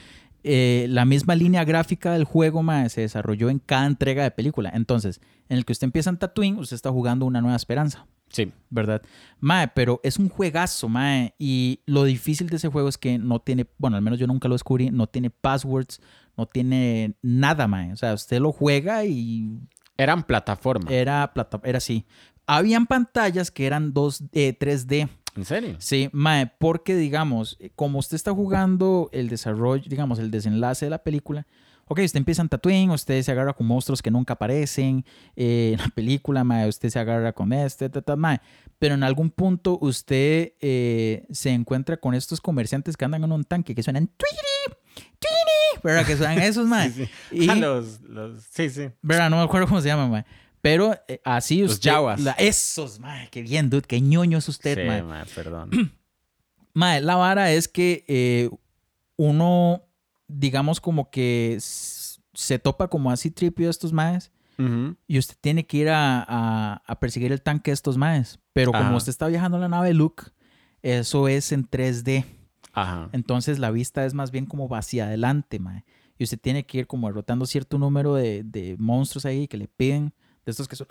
eh, la misma línea gráfica del juego se desarrolló en cada entrega de película. Entonces, en el que usted empieza en Tatooine, usted está jugando una nueva esperanza. Sí. ¿verdad? Mae, pero es un juegazo, mae. Y lo difícil de ese juego es que no tiene, bueno, al menos yo nunca lo descubrí, no tiene passwords, no tiene nada, mae. O sea, usted lo juega y Eran plataformas. era plata, era así. Habían pantallas que eran 2, eh, 3D. ¿En serio? Sí, mae, porque digamos, como usted está jugando el desarrollo, digamos, el desenlace de la película, ok, usted empieza en Tatooine, usted se agarra con monstruos que nunca aparecen eh, en la película, mae, usted se agarra con este, ta, ta, mae, pero en algún punto usted eh, se encuentra con estos comerciantes que andan en un tanque que suenan twiri, twiri, ¿verdad? Que suenan esos, mae. Sí, sí. Y- Ah, los, los, sí, sí. ¿Verdad? No me acuerdo cómo se llama, mae. Pero eh, así Los usted... yaguas. la- esos, mae, qué bien, dude, qué ñoño es usted, sí, mae. mae, perdón. Mae, la vara es que eh, uno, digamos, como que se topa como así tripio estos maes y usted tiene que ir a, a- a perseguir el tanque de estos maes. Pero como Ajá. usted está viajando en la nave Luke, eso es en 3D. Ajá. Entonces la vista es más bien como hacia adelante, mae. Y usted tiene que ir como derrotando cierto número de, de monstruos ahí que le piden, de estos que son...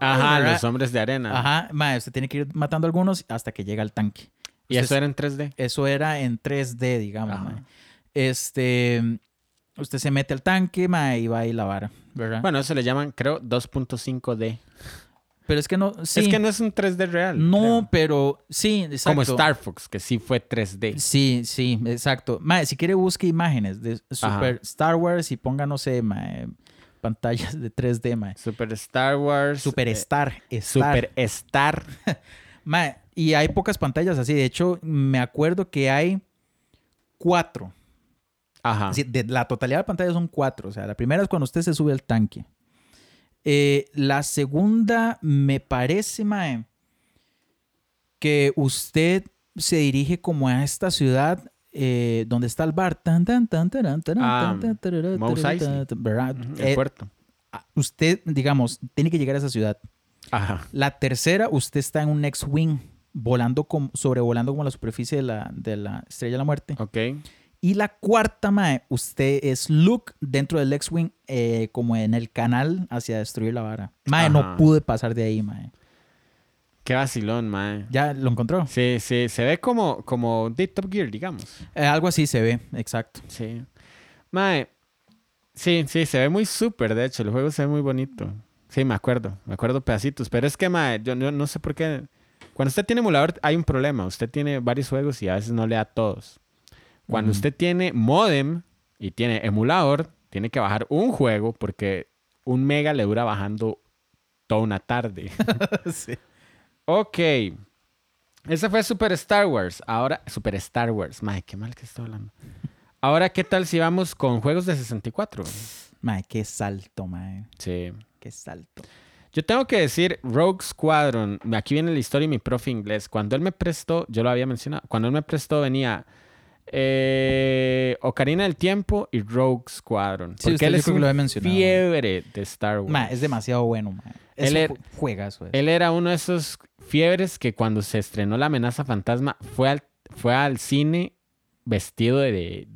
Ajá, ¿verdad? los hombres de arena. Ajá, mae, usted tiene que ir matando algunos hasta que llega al tanque. Y Usted eso era en 3D. Eso era en 3D, digamos, mae. Este, usted se mete al tanque, mae, y va ahí la vara, ¿verdad? Bueno, eso le llaman, creo, 2.5D. pero es que no, sí, Es que no es un 3D real. no, creo. pero sí, exacto. Como Star Fox, que sí fue 3D. Sí, sí, exacto. Mae, si quiere busque imágenes de Super Ajá. Star Wars y ponga, no sé, mae, pantallas de 3D, mae. Super Star Wars. Super eh, Star. Super Star. Mae, y hay pocas pantallas así. De hecho, me acuerdo que hay cuatro. Ajá. Así, de la totalidad de pantallas son cuatro. O sea, la primera es cuando usted se sube al tanque. Eh, la segunda, me parece, Mae, que usted se dirige como a esta ciudad eh, donde está el bar. Tan, tan, tan, taran, taran, Ah, tan, tan, tan, ¿verdad? Ujú, El puerto. usted, digamos, tiene que llegar a esa ciudad. Ajá. La tercera, usted está en un X-Wing, volando como, sobrevolando como la superficie de la, de la Estrella de la Muerte. Ok. Y la cuarta, mae, usted es Luke dentro del X-Wing, eh, como en el canal hacia destruir la vara. Mae, no pude pasar de ahí, mae. Qué vacilón, mae. ¿Ya lo encontró? Sí, sí, se ve como, como de Top Gear, digamos. Eh, algo así se ve, exacto. Sí. Mae, Sí, sí, se ve muy súper, de hecho, el juego se ve muy bonito. Sí, me acuerdo, me acuerdo pedacitos, pero es que, mae, yo, yo no sé por qué. Cuando usted tiene emulador hay un problema, usted tiene varios juegos y a veces no le da todos. Cuando usted tiene modem y tiene emulador, tiene que bajar un juego porque un mega le dura bajando toda una tarde. sí. ok. Ese fue Super Star Wars. Ahora, Super Star Wars. Mae, qué mal que estoy hablando. Ahora, ¿qué tal si vamos con juegos de 64? Mae, qué salto, mae. Sí. Qué salto. Yo tengo que decir, Rogue Squadron, aquí viene la historia y mi profe inglés. Cuando él me prestó, yo lo había mencionado, cuando él me prestó venía eh, Ocarina del Tiempo y Rogue Squadron. Sí, porque usted él es un lo había mencionado. fiebre de Star Wars. Es demasiado bueno, mae. Él Eso era- ju- juegazo es. Él era uno de esos fiebres que cuando se estrenó La amenaza fantasma fue al, fue al cine vestido de,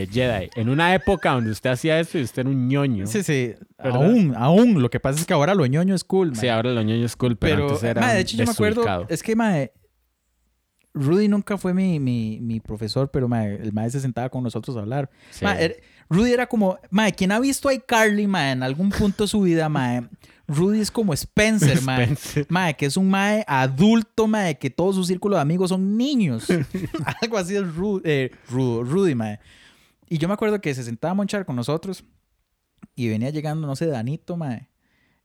de Jedi. En una época donde usted hacía eso y usted era un ñoño. Sí, sí. ¿Verdad? Aún, aún. Lo que pasa es que ahora lo ñoño es cool. Sí, ahora lo ñoño es cool, pero, Pero, antes era mae, de hecho, yo me acuerdo. Es que, mae, Rudy nunca fue mi, mi, mi profesor, pero el mae se sentaba con nosotros a hablar. Sí. Er- Rudy era como, mae, quien ha visto a iCarly, mae, en algún punto de su vida, mae, Rudy es como Spencer, mae. Spencer. Mae, que es un mae adulto, mae, que todo su círculo de amigos son niños. Algo así es Ru- eh, Rudo, Rudy, mae. Y yo me acuerdo que se sentaba a monchar con nosotros y venía llegando, no sé, Danito, mae.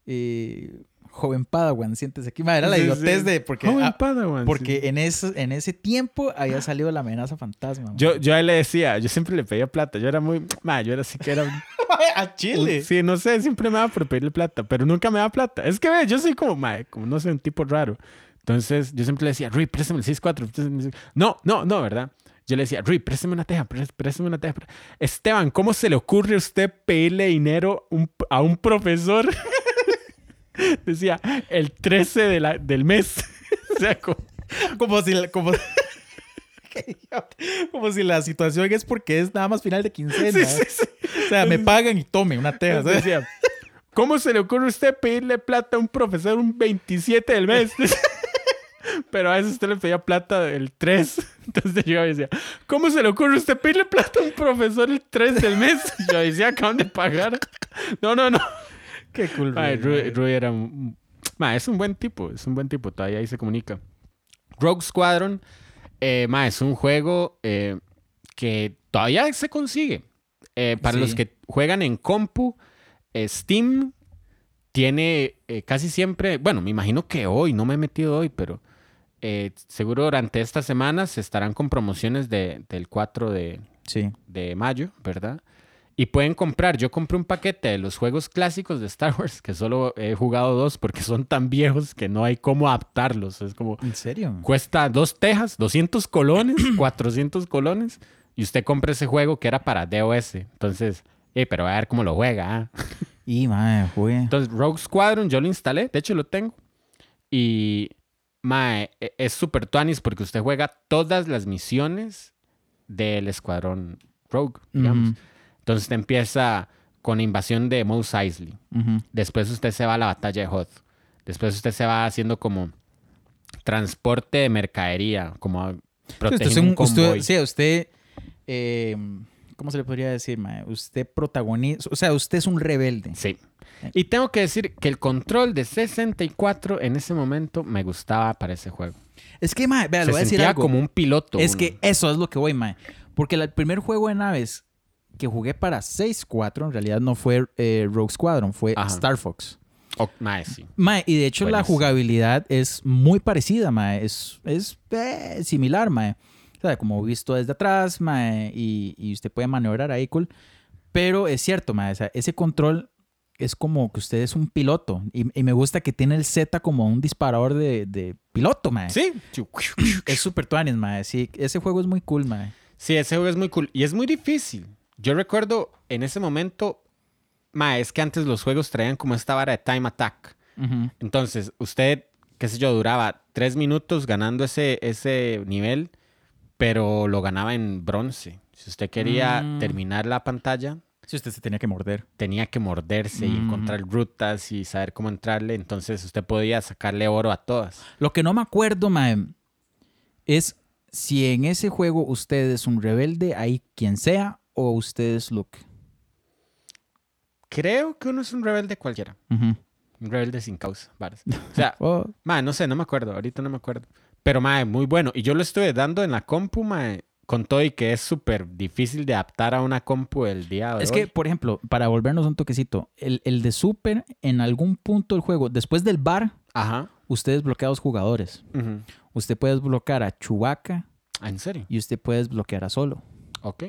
Eh, joven Padawan, siéntese aquí. Era la Sí, idiotez sí. de... Porque, Joven ah, Padawan, porque sí. en, ese, en ese tiempo había salido la amenaza fantasma. Yo, yo a él le decía, yo siempre le pedía plata. Yo era muy. Ma, yo era así que era. a Chile. Sí, no sé, siempre me daba por pedirle plata, pero nunca me daba plata. Es que ve, yo soy como, ma, como no sé, un tipo raro. Entonces yo siempre le decía, Rui, préstame el 6-4. préstame el 6". No, no, no, ¿verdad? Yo le decía, Rui, préstame una teja, prés- préstame una teja. Esteban, ¿cómo se le ocurre a usted pedirle dinero a un profesor? Decía, el 13 de la- del mes. o sea, como, Como si, la- como, si la situación es porque es nada más final de quincena. Sí, sí, sí. O sea, me pagan y tome una teja. ¿sabes? Decía, ¿cómo se le ocurre a usted pedirle plata a un profesor un 27 del mes? Pero a veces usted le pedía plata el 3. Entonces yo decía, ¿cómo se le ocurre a usted pedirle plata a un profesor el 3 del mes? Yo decía, acaban de pagar. No, no, no. Qué cool. Mae, Rui, era mae, es un buen tipo, es un buen tipo, todavía ahí se comunica. Rogue Squadron, eh, es un juego eh, que todavía se consigue. Eh, para Sí. los que juegan en compu, eh, Steam tiene eh, casi siempre, bueno, me imagino que hoy, no me he metido hoy, pero eh, seguro durante estas semanas estarán con promociones de, del 4 de, Sí. de mayo, ¿verdad? Y pueden comprar, yo compré un paquete de los juegos clásicos de Star Wars, que solo he jugado dos porque son tan viejos que no hay cómo adaptarlos. Es como, ¿En serio? cuesta dos tejas, 200 colones, 400 colones, y usted compra ese juego que era para DOS. Entonces, eh, pero a ver cómo lo juega. ¿ah? Y, mae, jugué. Entonces, Rogue Squadron yo lo instalé, de hecho lo tengo. Y, mae, e- es super tuanis porque usted juega todas las misiones del escuadrón Rogue, digamos. Entonces usted empieza con invasión de Mos Eisley. Después usted se va a la batalla de Hoth. Después usted se va haciendo como transporte de mercadería, como Sí, usted protegiendo es un, un- convoy. usted, sí, usted, eh, ¿cómo se le podría decir, mae? Usted protagoniza, o sea, usted es un rebelde. Sí. Y tengo que decir que el control de 64 en ese momento me gustaba para ese juego. Es que, mae, vea, Se le voy a decir algo. como un piloto. Es uno. que eso es lo que voy, mae. Porque el primer juego de naves que jugué para 6-4 en realidad no fue eh, Rogue Squadron, fue Ajá. Star Fox. Oh, mae, sí. Mae, y de hecho la jugabilidad es muy parecida, mae. Es, es eh, similar, mae. O sea, como visto desde atrás, mae, y, y usted puede maniobrar ahí, cool. Pero es cierto, mae, o sea, ese control es como que usted es un piloto. Y, y me gusta que tiene el Z como un disparador de, de piloto, mae. Sí. Es súper tuanis, mae. Sí, ese juego es muy cool, mae. Sí, ese juego es muy cool. Y es muy difícil. Yo recuerdo en ese momento, ma, es que antes los juegos traían como esta vara de time attack. Ujú. Entonces, usted, qué sé yo, duraba tres minutos ganando ese, ese nivel, pero lo ganaba en bronce. Si usted quería Mm. terminar la pantalla, Sí, usted se tenía que morder. tenía que morderse y Mm. encontrar rutas y saber cómo entrarle. Entonces, usted podía sacarle oro a todas. Lo que no me acuerdo, mae, es si en ese juego usted es un rebelde, ahí quien sea, o usted es Luke. creo que uno es un rebelde cualquiera. Un rebelde sin causa, varas. O sea, Oh, no sé, no me acuerdo. Ahorita no me acuerdo. Pero, mae, muy bueno. Y yo lo estuve dando en la compu, mae, con todo y que es súper difícil de adaptar a una compu el día de es hoy. que, por ejemplo, para volvernos un toquecito, el, el de Super, en algún punto del juego, después del bar, Ajá. usted desbloquea a dos jugadores. Ujú. Usted puede desbloquear a Chewbacca Ah, ¿En serio? y usted puede desbloquear a Solo. Ok.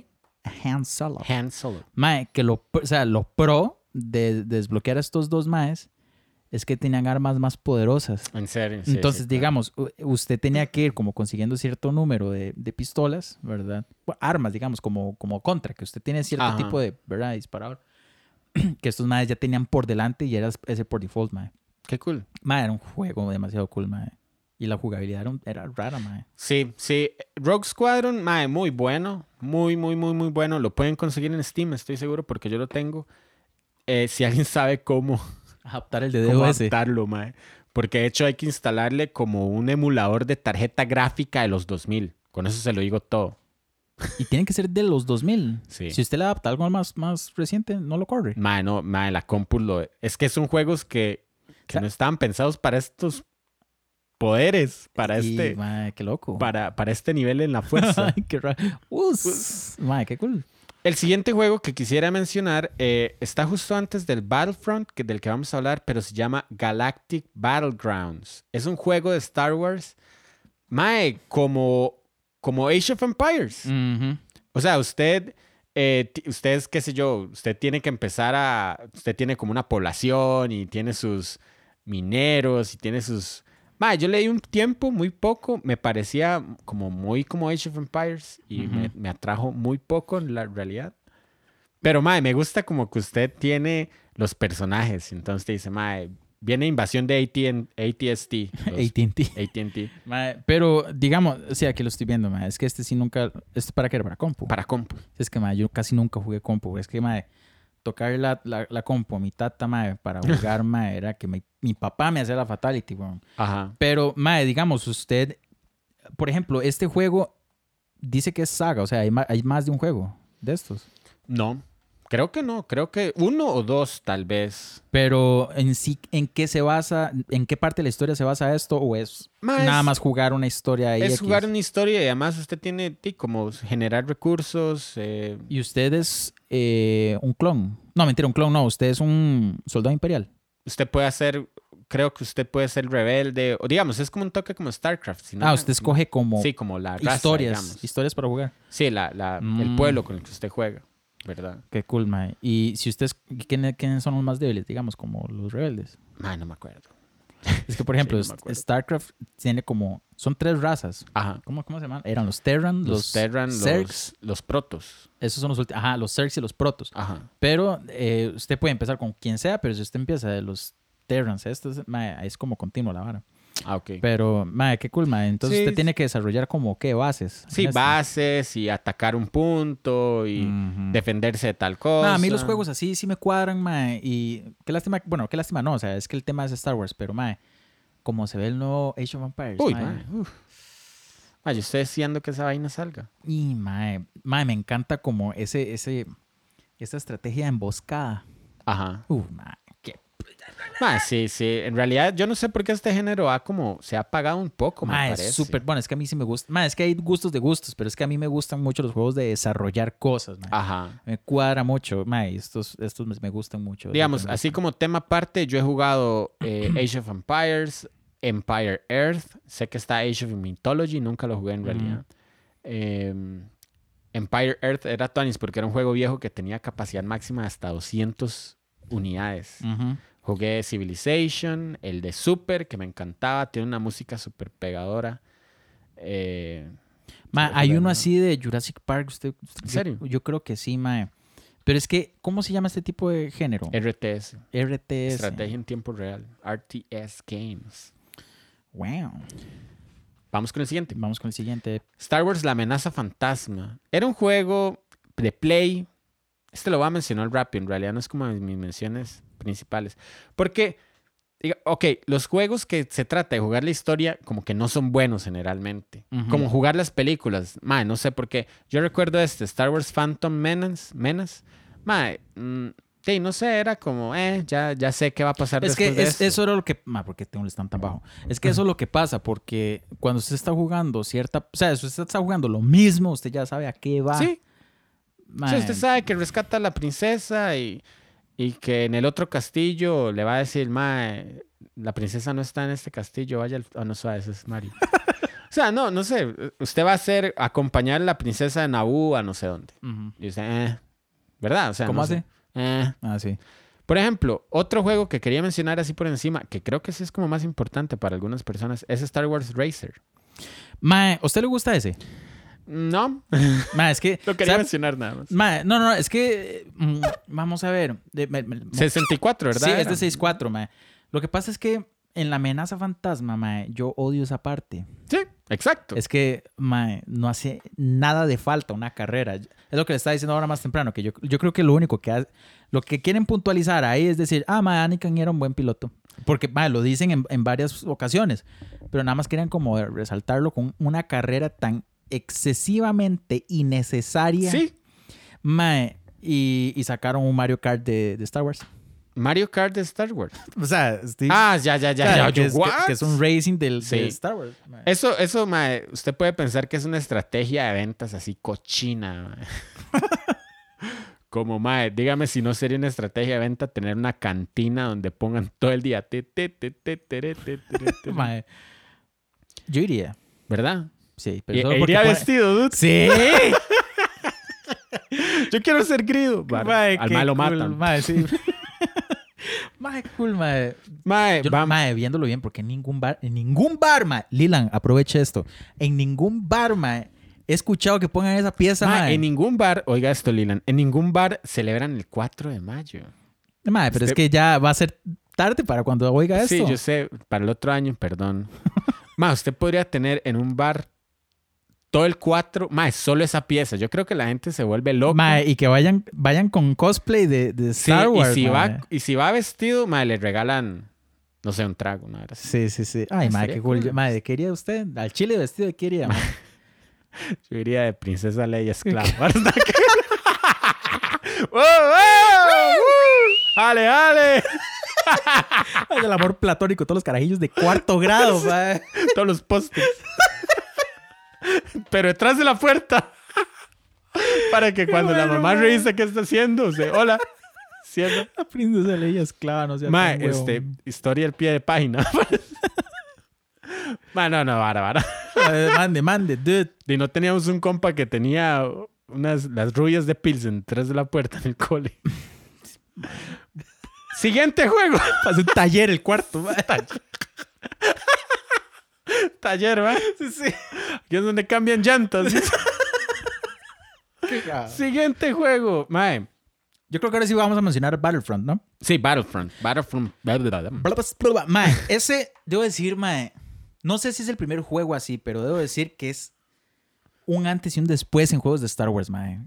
A Han Solo. Han Solo. Mae, que lo, o sea, lo pro de, de desbloquear a estos dos maes es que tenían armas más poderosas. En serio. sí, Entonces, sí, digamos, usted tenía que ir como consiguiendo cierto número de, de pistolas, ¿verdad? Bueno, armas, digamos, como, como contra, que usted tiene cierto Ajá. tipo de, ¿verdad? Disparador. que estos maes ya tenían por delante y era ese por default, mae. Qué cool. Mae, era un juego demasiado cool, mae. Y la jugabilidad era, un- era rara, mae. Sí, sí. Rogue Squadron, mae, muy bueno. Muy, muy, muy, muy bueno. Lo pueden conseguir en Steam, estoy seguro, porque yo lo tengo. Eh, si alguien sabe cómo, Adaptar el de DOS. adaptarlo, mae. Porque de hecho hay que instalarle como un emulador de tarjeta gráfica de los 2000. Con eso se lo digo todo. Y tiene que ser de los 2000. Sí. Si usted le adapta algo más, más reciente, no lo corre. Mae, no, mae, la compu lo... Es que son juegos que, que sea- no estaban pensados para estos poderes, para Y, este... mae, qué loco. Para, para este nivel en la fuerza. Qué raro. Us. Mae, qué cool. El siguiente juego que quisiera mencionar eh, está justo antes del Battlefront, que, del que vamos a hablar, pero se llama Galactic Battlegrounds. Es un juego de Star Wars, mae, como, como Age of Empires. O sea, usted, eh, ti- usted es, qué sé yo, usted tiene que empezar a, usted tiene como una población y tiene sus mineros y tiene sus... Mae, yo leí un tiempo, muy poco, me parecía como muy como Age of Empires y me, Ujú. me atrajo muy poco en la realidad. Pero, mae, me gusta como que usted tiene los personajes. Entonces te dice, mae, viene invasión de AT&T. ATST. AT&T. AT&T. Mae, Pero, digamos, o sea, que lo estoy viendo, mae. Es que este sí nunca... ¿Este para qué era? Para compu. Para compu. Es que, mae, yo casi nunca jugué compu. Es que, mae, tocar la, la, a mi tata, mae, para jugar, mae, era que mi, mi papá me hacía la fatality, weón. Ajá. Pero, mae, digamos, usted... Por ejemplo, este juego dice que es saga. O sea, hay, hay más de un juego de estos. No, creo que no. Creo que uno o dos, tal vez. Pero en sí, ¿en qué se basa? ¿En qué parte de la historia se basa esto? ¿O es Ma, es- nada más jugar una historia ahí? Es X? jugar una historia y además usted tiene tí, como generar recursos. eh, Y usted es eh, un clon. No, mentira, un clon no. Usted es un soldado imperial. usted puede hacer, creo que usted puede ser rebelde. O digamos, es como un toque como StarCraft. si no ah, usted escoge como Sí, como la raza, historias. digamos. Historias para jugar. Sí, la, la- el Mm. pueblo con el que usted juega, ¿verdad? Qué cool, mae. Y si usted es... ¿quién- ¿Quiénes son los más débiles? Digamos, como los rebeldes. Ay, no me acuerdo. Es que, por ejemplo, no. StarCraft tiene como... Son tres razas. Ajá. ¿Cómo, cómo se llaman? Eran los Terran, Los, los, Terran, Zergs. los, los Protos. Esos son los últimos. Ajá, los Zergs y los Protos. Ajá. Pero eh, usted puede empezar con quien sea, pero si usted empieza de los Terrans, esto es, mae, es como continuo la vara. Ah, ok. Pero, mae, qué cool, mae. Entonces Sí, usted tiene que desarrollar como, ¿qué? Bases. Sí, en esto. bases y atacar un punto y defenderse de tal cosa. A mí los juegos así sí me cuadran, mae. Y qué lástima, bueno, qué lástima no, o sea, es que el tema es Star Wars, pero, mae, como se ve el nuevo Age of Empires, Uy, mae, mae, yo estoy deseando que esa vaina salga. Y, mae, mae, me encanta como ese, ese, esa estrategia emboscada. Ajá. Uf, mae, sí, sí. En realidad, yo no sé por qué este género ha como se ha apagado un poco, me Ma, parece. es súper bueno. Es que a mí sí me gusta. Ma, es que hay gustos de gustos, pero es que a mí me gustan mucho los juegos de desarrollar cosas. ma. Ajá. Me cuadra mucho. Ma, estos, estos me- me gustan mucho. Digamos, Me así como tema aparte, yo he jugado eh, Age of Empires, Empire Earth. Sé que está Age of Mythology, nunca lo jugué en realidad. Em, Empire Earth era Tonis porque era un juego viejo que tenía capacidad máxima de hasta 200 unidades. Ujú. Jugué Civilization, el de Super, que me encantaba, tiene una música súper pegadora. Eh, Ma, hay uno ¿no? así de Jurassic Park. Usted, ¿En serio? Yo, yo creo que sí, ma. Pero es que, ¿cómo se llama este tipo de género? RTS, RTS. Estrategia en Tiempo Real, RTS Games. Wow. Vamos con el siguiente. Vamos con el siguiente. Star Wars La amenaza fantasma. Era un juego de Play. Este lo voy a mencionar rápido, en realidad no es como mis menciones principales. Porque, ok, los juegos que se trata de jugar la historia como que no son buenos generalmente. Ujú. Como jugar las películas. Mae, no sé por qué. Yo recuerdo este, Star Wars Phantom Menace. Menace. Mae, mm, sí, no sé, era como, eh, ya, ya sé qué va a pasar Es que después de es- eso era lo que. Ma, ¿por qué tengo el stand tan bajo? Es que eso es lo que pasa, porque cuando usted está jugando cierta. O sea, si usted está jugando lo mismo, usted ya sabe a qué va. Sí, Ma, sí, usted sabe que rescata a la princesa y, y que en el otro castillo le va a decir, mae, la princesa no está en este castillo, vaya al... Ah, no, ese es Mario. o sea, no, no sé, usted va a hacer, acompañar a la princesa de Naboo a no sé dónde. Ujú. Y usted, eh, ¿verdad? O sea, ¿Cómo no hace? sé. Eh. Ah, sí. Por ejemplo, otro juego que quería mencionar así por encima, que creo que sí es como más importante para algunas personas, es Star Wars Racer. Ma, ¿a usted le gusta ese? No, Ma, es que. lo quería mencionar nada más. Ma, no, no, es que. mm, vamos a ver. De- me- me- 64, ¿verdad? Sí, es Era. de 6-4, ma. Lo que pasa es que en la amenaza fantasma, ma, yo odio esa parte. Sí, exacto. Es que, ma, no hace nada de falta una carrera. Es lo que le estaba diciendo ahora más temprano, que yo, yo creo que lo único que ha- lo que quieren puntualizar ahí es decir, ah, ma, Anakin era un buen piloto. Porque, ma, lo dicen en, en varias ocasiones, pero nada más querían como resaltarlo con una carrera tan excesivamente innecesaria. Sí, Ma, y, y sacaron un Mario Kart de, de Star Wars. Mario Kart de Star Wars. O sea, Steve- Ah, ya, ya, ya. Claro, ya. que, Yo, es, que- ¿what? que es un racing del, Sí. de Star Wars. Eso, eso, mae, usted puede pensar que es una estrategia de ventas así cochina, mae. Como, mae, dígame si no sería una estrategia de venta tener una cantina donde pongan todo el día. te, te, te, te, tere, te, tere, tere. Ma, Yo iría. ¿Verdad? Sí, pero solo porque iría vestido, dude. Sí. Yo quiero ser grido. Mae, Al qué mae lo cool, matan. mae, sí. Mae, cool, mae. Mae, Yo, mae, viéndolo bien, porque en ningún bar, en ningún bar, mae. Lilan, aproveche esto. En ningún bar, mae, he escuchado que pongan esa pieza, mae, mae. en ningún bar, oiga esto, Lilan, en ningún bar celebran el 4 de mayo. Mae, pero es que ya va a ser tarde para cuando oiga esto. Sí, yo sé, para el otro año, perdón. Ma, usted podría tener en un bar todo el 4, ma, es solo esa pieza. Yo creo que la gente se vuelve loca. Mae, y que vayan, vayan con cosplay de, de Sí, Star Wars, y, si mae. va, y si va vestido, ma, le regalan, no sé, un trago, ¿no? Era así. Sí, sí, sí. Ay, mae, qué cool. cool. Mae, ¿de qué iría usted? Al chile vestido qué iría, mae? Yo iría de princesa Leia esclava. ¿verdad que? ¡Wow, wow! ¡Ale, el amor platónico, todos los carajillos de cuarto grado, mae. Todos los postes. Pero detrás de la puerta. Para que cuando la mamá revise qué está haciendo, se, hola, cierra. La princesa Leia esclava, no sé. Mae, este, historia al pie de página. Mae, no, no, vara, vara. Mande, mande, dude. Y no teníamos un compa que tenía unas, las rubias de Pilsen detrás de la puerta en el cole. Siguiente juego. Pasó un taller el cuarto, mae. Taller, ¿va? Sí, sí. Aquí es donde cambian llantas. Siguiente juego. Mae. Yo creo que ahora sí vamos a mencionar Battlefront, ¿no? Sí, Battlefront. Battlefront. Mae, ese, debo decir, mae, no sé si es el primer juego así, pero debo decir que es un antes y un después en juegos de Star Wars, mae.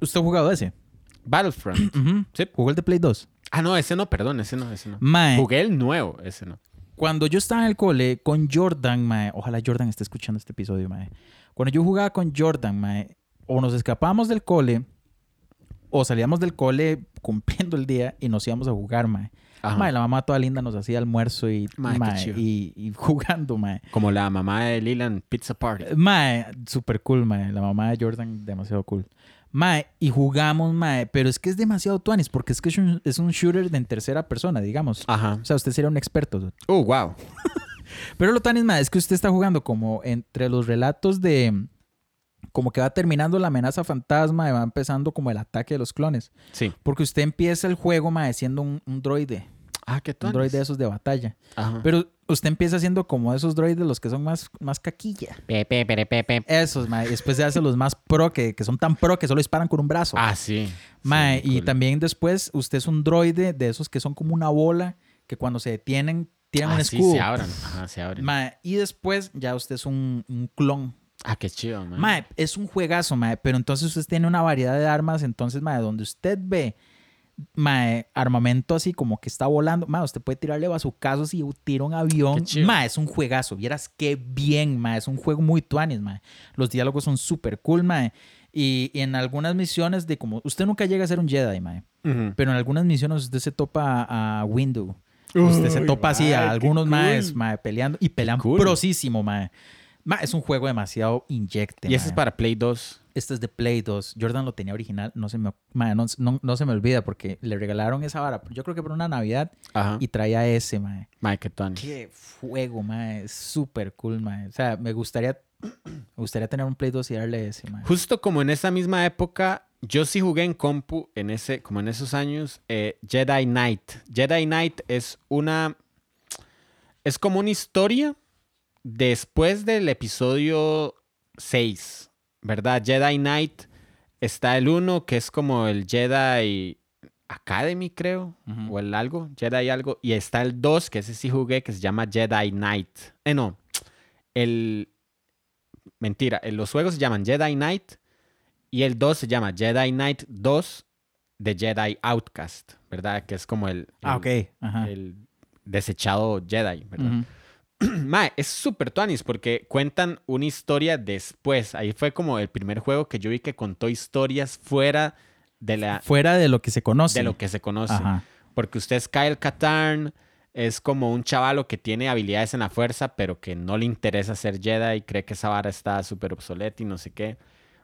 ¿Usted ha jugado ese? Battlefront. Sí. ¿Jugó el de Play 2? Ah, no, ese no, perdón, ese no, ese no. Mae, Jugué el nuevo, ese no. Cuando yo estaba en el cole con Jordan, mae, ojalá Jordan esté escuchando este episodio, mae. Cuando yo jugaba con Jordan, mae, o nos escapábamos del cole, o salíamos del cole cumpliendo el día y nos íbamos a jugar, mae. Mae, la mamá toda linda nos hacía almuerzo y, Mae, mae, y, y jugando, mae. Como la mamá de Leland Pizza Party. Mae, super cool, mae. La mamá de Jordan, demasiado cool. Mae, y jugamos, mae, pero es que es demasiado tuanis, porque es que es un, es un shooter de en tercera persona, digamos. Ajá. O sea, usted sería un experto. Oh, wow. Pero lo tuanis, mae, es que usted está jugando como entre los relatos de... Como que va terminando la amenaza fantasma y va empezando como el ataque de los clones. Sí. Porque usted empieza el juego, mae, siendo un, un droide. Ah, qué Un tal. droide de esos de batalla. Ajá. Pero usted empieza siendo como esos droides los que son más, más caquilla. Pepe, pepe, pepe. Esos, mae. Y Después se hace los más pro, que, que son tan pro que solo disparan con un brazo. Ah, sí. mae, Sí, y cool. también después usted es un droide de esos que son como una bola, que cuando se detienen tiran Ah, un sí, escudo. se abran. Ajá, se abren. Mae, y después ya usted es un, un clon. Ah, qué chido, man. Mae, es un juegazo, mae. Pero entonces usted tiene una variedad de armas. Entonces, mae, donde usted ve mae, armamento así como que está volando, mae, usted puede tirarle bazucazos y tira un avión. Mae, es un juegazo. Vieras qué bien, mae. Es un juego muy tuanis, mae. Los diálogos son súper cool, mae. Y, y en algunas misiones de como... Usted nunca llega a ser un Jedi, mae. Mae. Ujú. Pero en algunas misiones usted se topa a, a Windu. Usted se Uy, topa así a algunos cool. maes, mae, peleando. Y pelean cool. prosísimo, mae. Mae, es un juego demasiado inyecte, Y ese es para Play 2. Este es de Play 2. Jordan lo tenía original. No se me, mae, no, no- no se me olvida porque le regalaron esa vara. Yo creo que por una Navidad. Ajá. Y traía ese, mae. Mae, qué tuanis. Qué fuego, mae. Es súper cool, mae. O sea, me gustaría, me gustaría tener un Play 2 y darle ese, mae. Justo como en esa misma época, yo sí jugué en compu, en ese, como en esos años, eh, Jedi Knight. Jedi Knight es una... Es como una historia después del episodio 6, ¿verdad? Jedi Knight está el 1, que es como el Jedi Academy, creo, o el algo, Jedi algo. Y está el 2, que ese sí jugué, que se llama Jedi Knight. Eh, no, el... Mentira, en los juegos se llaman Jedi Knight y el 2 se llama Jedi Knight 2 de Jedi Outcast, ¿verdad? Que es como el, Ah, ok. Ajá. el desechado Jedi, ¿verdad? Mae, es súper tuanis porque cuentan una historia después. Ahí fue como el primer juego que yo vi que contó historias fuera de, la, Fuera de lo que se conoce. de lo que se conoce. Ajá. Porque usted es Kyle Katarn, es como un chavalo que tiene habilidades en la fuerza, pero que no le interesa ser Jedi y cree que esa vara está súper obsoleta y no sé qué.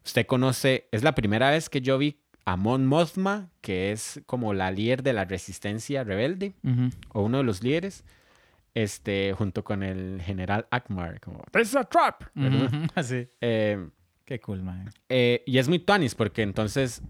Usted conoce, es la primera vez que yo vi a Mon Mothma, que es como la líder de la resistencia rebelde, o uno de los líderes, este, junto con el general Akmar, como, "This is a trap! ¿verdad? Ujú. Así. Eh, Qué cool, mae. eh, y es muy tuanis porque entonces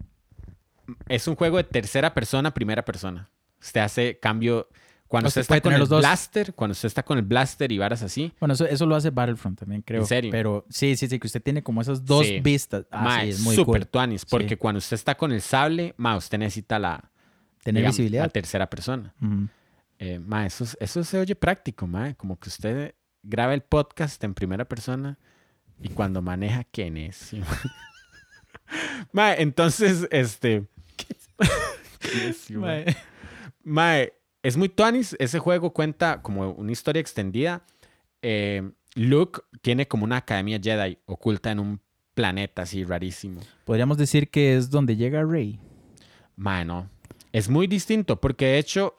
es un juego de tercera persona, primera persona. Usted hace cambio cuando Usted usted, está con el dos. blaster, cuando usted está con el blaster y varas así. Bueno, eso, eso lo hace Battlefront también, creo. ¿En serio? Pero sí, sí, sí, que usted tiene como esas dos Sí. vistas. Ah, ma, sí, es muy súper cool. tuanis porque Sí. cuando usted está con el sable, ma, usted necesita la, Tener digamos, visibilidad. la tercera persona. Ujú. Eh, ma, eso, es- eso se oye práctico, ma, como que usted graba el podcast en primera persona y cuando maneja, ¿quién es? ma, entonces, este... ¿Qué necio, ma. Mae. Mae, es muy tuanis. Ese juego cuenta como una historia extendida. Eh, Luke tiene como una academia Jedi oculta en un planeta así rarísimo. Podríamos decir que es donde llega Rey. Mae, no. Es muy distinto porque de hecho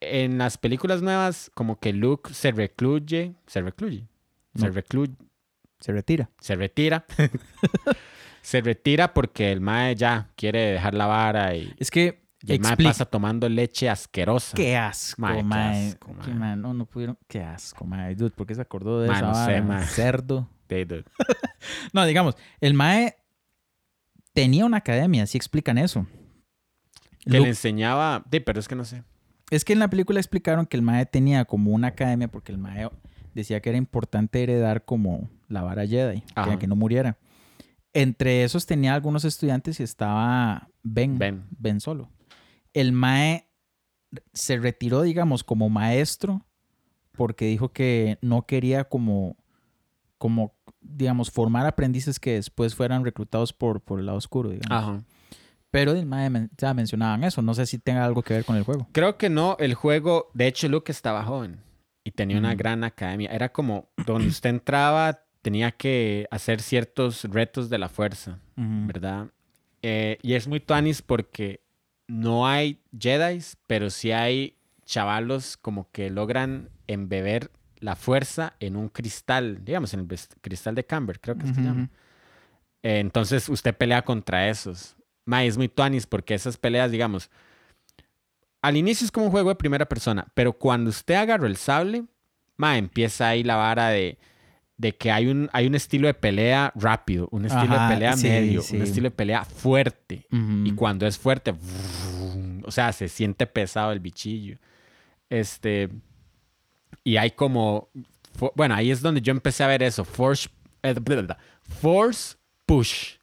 en las películas nuevas como que Luke se recluye, se recluye, se recluye, Se retira. se retira. se retira porque el mae ya quiere dejar la vara y, Es que y el mae pasa tomando leche asquerosa. Qué asco, Mae, qué asco, Qué mae. no, no pudieron. Qué asco, mae. Dude, ¿por qué se acordó de Mae, esa no sé, vara? mae. Cerdo. Dude. No, digamos, el mae tenía una academia, sí explican eso. Que Luke- le enseñaba. Sí, pero es que no sé. Es que en la película explicaron que el mae tenía como una academia porque el mae decía que era importante heredar como la vara Jedi, que, que no muriera. Entre esos tenía algunos estudiantes y estaba Ben, Ben. Ben solo. El mae se retiró, digamos, como maestro porque dijo que no quería como, como digamos, formar aprendices que después fueran reclutados por, por el lado oscuro, digamos. Ajá. Pero men- ya mencionaban eso. No sé si tenga algo que ver con el juego. Creo que no. El juego. De hecho, Luke estaba joven y tenía una gran academia. Era como donde usted entraba, tenía que hacer ciertos retos de la fuerza. ¿verdad? Eh, y es muy tuanis porque no hay Jedis, pero sí hay chavalos como que logran embeber la fuerza en un cristal, digamos, en el cristal de Camber, creo que se Ujú, llama. ujú. Eh, entonces usted pelea contra esos. Ma, es muy tuanis porque esas peleas, digamos, al inicio es como un juego de primera persona, pero cuando usted agarra el sable, ma, empieza ahí la vara de, de que hay un, hay un estilo de pelea rápido, un estilo Ajá, de pelea sí, medio, sí. un estilo de pelea fuerte. Y cuando es fuerte, o sea, se siente pesado el bichillo. Este. Y hay como. Bueno, ahí es donde yo empecé a ver eso. Force. eh, Force Push.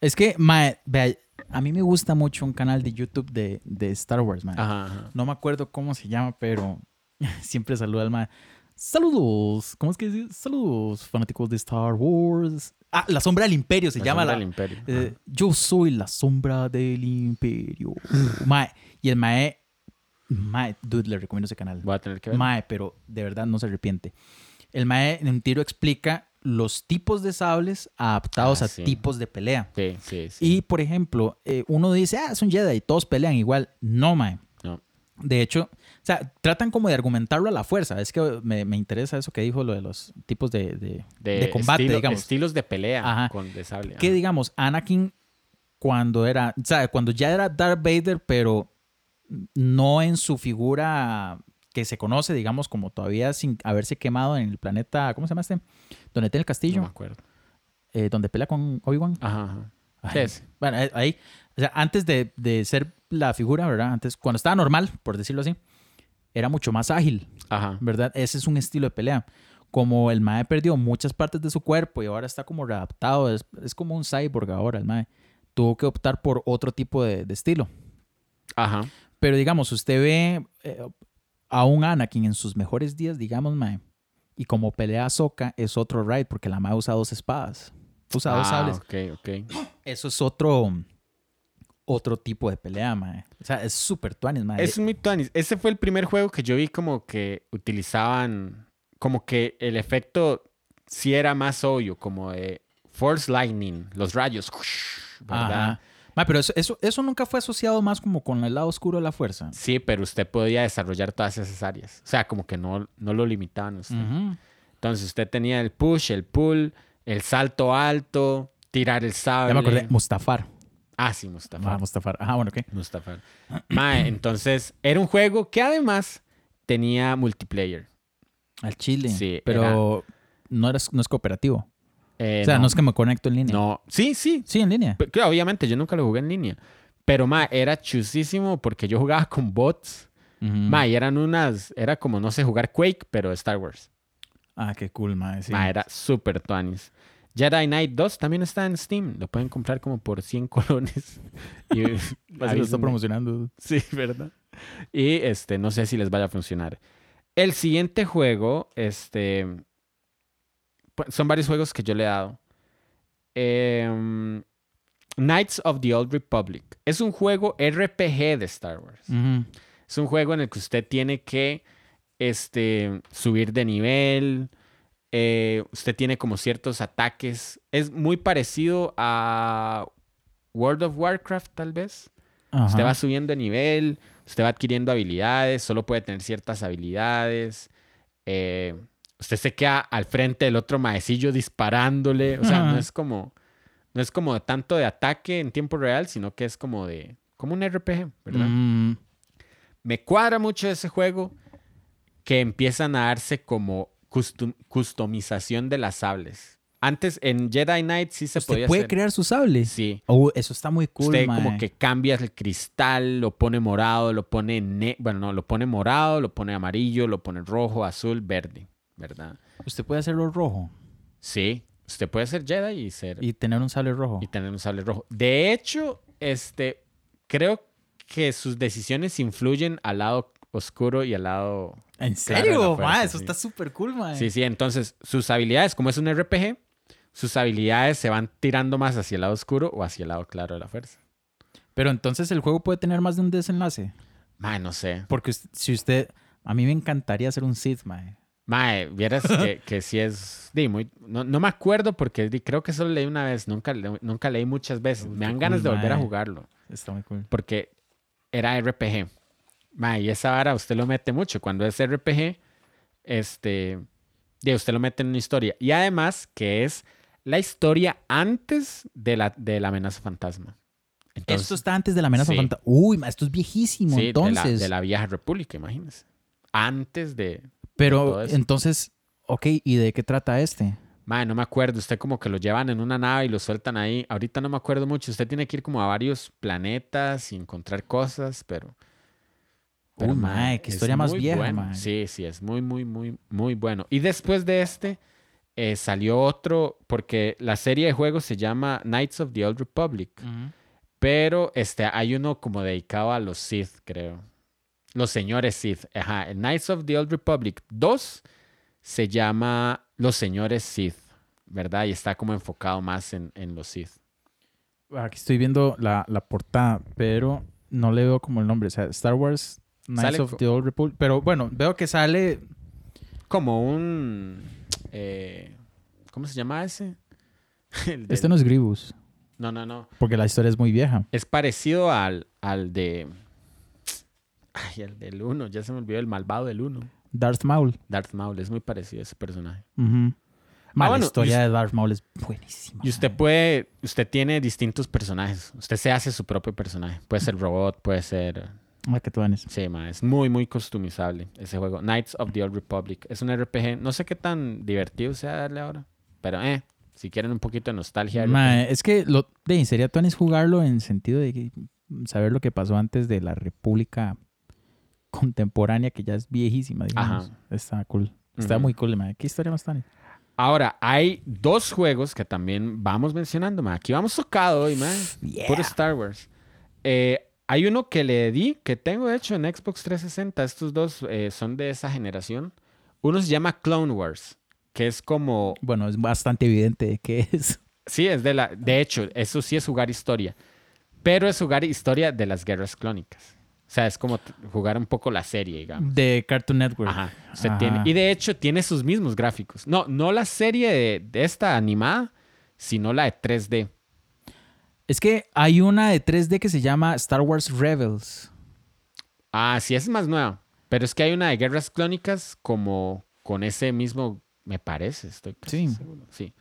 Es que, mae, vea, a mí me gusta mucho un canal de YouTube de, de Star Wars, mae. Ajá, ajá. No me acuerdo cómo se llama, pero siempre saluda al mae. Saludos. ¿Cómo es que dice? Saludos, fanáticos de Star Wars. Ah, La Sombra del Imperio se La llama. sombra La, del imperio. eh, yo soy la sombra del imperio. mae, y el mae, mae, dude, le recomiendo ese canal. Voy a tener que ver. Mae, pero de verdad no se arrepiente. El Mae en un tiro explica los tipos de sables adaptados Ah, a sí. tipos de pelea. Sí, sí. Y, por ejemplo, eh, uno dice, ah, es un Jedi y todos pelean igual. No, mae. No. De hecho, o sea, tratan como de argumentarlo a la fuerza. Es que me, me interesa eso que dijo, lo de los tipos de, de- de combate, estilo- digamos. Estilos de pelea Ajá. con de sable. Que digamos, Anakin cuando era, o sea, cuando ya era Darth Vader, pero no en su figura que se conoce, digamos, como todavía sin haberse quemado en el planeta, ¿cómo se llama este? Donde tiene el No castillo, me acuerdo. eh, donde pelea con Obi-Wan. Ajá, ajá. Ay, Sí, es. Bueno, eh, ahí, o sea, antes de, de ser la figura, ¿verdad? Antes, cuando estaba normal, por decirlo así, era mucho más ágil, Ajá. ¿verdad? Ese es un estilo de pelea. Como el Mae perdió muchas partes de su cuerpo y ahora está como readaptado, es, es como un cyborg ahora el Mae. Tuvo que optar por otro tipo de, de estilo. Ajá. Pero digamos, usted ve eh, a un Anakin en sus mejores días, digamos, Mae, y como pelea a Soka es otro ride porque la Mae usa dos espadas. Usa dos Ah, sables. ok, ok. Eso es otro otro tipo de pelea, mae. O sea, es súper tuanis, mae. Es muy tuanis. Ese fue el primer juego que yo vi como que utilizaban, como que el efecto sí era más obvio, como de Force Lightning, los rayos, ¿verdad? Ajá. Mae, pero eso, eso, eso nunca fue asociado más como con el lado oscuro de la fuerza. Sí, pero usted podía desarrollar todas esas áreas. O sea, como que no, no lo limitaban a usted. Entonces usted tenía el push, el pull, el salto alto, tirar el sable. Ya me acordé, Mustafar. Ah, sí, Mustafa. Ah, Mustafar. Ajá, bueno, ¿qué? Mustafa. Mae, entonces era un juego que además tenía multiplayer. Al Chile. Sí, pero no, eres, no es cooperativo. Eh, o sea, no. es que me conecto en línea. No, sí, sí. Sí, en línea. Claro, obviamente, yo nunca lo jugué en línea. Pero, ma, era chusísimo porque yo jugaba con bots. Ujú. Ma, y eran unas... Era como, no sé, jugar Quake, pero Star Wars. Ah, qué cool, mae. Sí. Ma, era súper tuanis. Jedi Knight 2 también está en Steam. Lo pueden comprar como por 100 colones. Y, Así lo está promocionando. Sí, ¿verdad? Y este, no sé si les vaya a funcionar. El siguiente juego, este. Pues, Son varios juegos que yo le he dado. Em, Knights of the Old Republic. Es un juego RPG de Star Wars. Es un juego en el que usted tiene que este, subir de nivel. eh, usted tiene como ciertos ataques. Es muy parecido a World of Warcraft, tal vez. Usted va subiendo de nivel, usted va adquiriendo habilidades, solo puede tener ciertas habilidades. eh, usted se queda al frente del otro maecillo disparándole. O sea, no es como. No es como tanto de ataque en tiempo real, sino que es como de. como un RPG, ¿verdad? Mm, Me cuadra mucho ese juego que empiezan a darse como custom- customización de las sables. Antes en Jedi Knight sí se usted podía puede hacer. crear su sable. Sí. Oh, eso está muy cool, Usted mae. como que cambia el cristal, lo pone morado, lo pone ne bueno, no, lo pone morado, lo pone amarillo, lo pone rojo, azul, verde, ¿verdad? Usted puede hacerlo rojo Sí, usted puede ser Jedi y ser y tener un sable rojo. y tener un sable rojo. De hecho, este creo que sus decisiones influyen al lado oscuro y al lado ¿En claro serio? fuerza, mae, eso sí. está súper cool, mae. Sí, sí, entonces sus habilidades, como es un RPG, sus habilidades se van tirando más hacia el lado oscuro o hacia el lado claro de la fuerza. Pero entonces el juego puede tener más de un desenlace. Mae, no sé. Porque si usted... A mí me encantaría ser un Sith, mae. Mae, vieras que, que sí es. di, muy, no, no me acuerdo porque di, creo que solo leí una vez, nunca, nunca leí muchas veces. Me dan ganas cool, de volver a mae. jugarlo Está muy cool. porque era RPG. Mae, y esa vara usted lo mete mucho. Cuando es RPG, este. di, usted lo mete en una historia. Y además, que es la historia antes de la, de la amenaza fantasma. Entonces, esto está antes de la amenaza sí. fantasma. Uy, esto es viejísimo, sí, de la- entonces. de la vieja república, imagínese. Antes de, Pero entonces, ok, ¿y de qué trata este? Mae, no me acuerdo. Usted como que lo llevan en una nave y lo sueltan ahí. Ahorita no me acuerdo mucho. Usted tiene que ir como a varios planetas y encontrar cosas, pero... Uy, mae, qué historia más vieja, bueno. Sí, sí, es muy, muy, muy, muy bueno. Y después de este, eh, salió otro, porque la serie de juegos se llama Knights of the Old Republic. Pero este, hay uno como dedicado a los Sith, creo. Los señores Sith. Ajá. El Knights of the Old Republic 2 se llama Los señores Sith, ¿verdad? Y está como enfocado más en, en los Sith. Aquí estoy viendo la, la portada, pero no le veo como el nombre. O sea, Star Wars Knights of the Old Republic. Pero bueno, veo que sale. Como un. eh, ¿Cómo se llama ese? Este no es Grievous, no, no, no. porque la historia es muy vieja. Es parecido al, al de. Ay, el del 1. Ya se me olvidó el malvado del 1. Darth Maul. Darth Maul. Es muy parecido a ese personaje. Ma, Ah, bueno, la y historia de Darth Maul es buenísima. Y usted puede. Usted tiene distintos personajes. Usted se hace su propio personaje. Puede ser robot, puede ser. Ah, que tú ganes. Sí, ma, es muy, muy customizable ese juego. Knights of the Old Republic. Es un RPG. No sé qué tan divertido sea darle ahora. Pero, eh. Si quieren un poquito de nostalgia. Ma, es que lo de sería Tuanis jugarlo en sentido de saber lo que pasó antes de la República contemporánea, que ya es viejísima, digamos. Ajá. Está cool. Está muy cool, ma. ¿Qué historia más tan? Ahora, hay dos juegos que también vamos mencionando, ma. Aquí vamos tocado hoy, man. Puro Star Wars. Eh, hay uno que le di, que tengo de hecho en Xbox 360. Estos dos eh, son de esa generación. Uno se llama Clone Wars, que es como... Bueno, es bastante evidente de qué es. Sí, es de la... De hecho, eso sí es jugar historia. Pero es jugar historia de las guerras clónicas. O sea, es como jugar un poco la serie, digamos. De Cartoon Network. Ajá. Usted Ajá. tiene, y de hecho tiene sus mismos gráficos. No, no la serie de, de esta animada, sino la de 3D. Es que hay una de 3D que se llama Star Wars Rebels. Ah, sí, es más nueva. Pero es que hay una de guerras clónicas como con ese mismo, me parece, estoy casi Sí. seguro. Sí.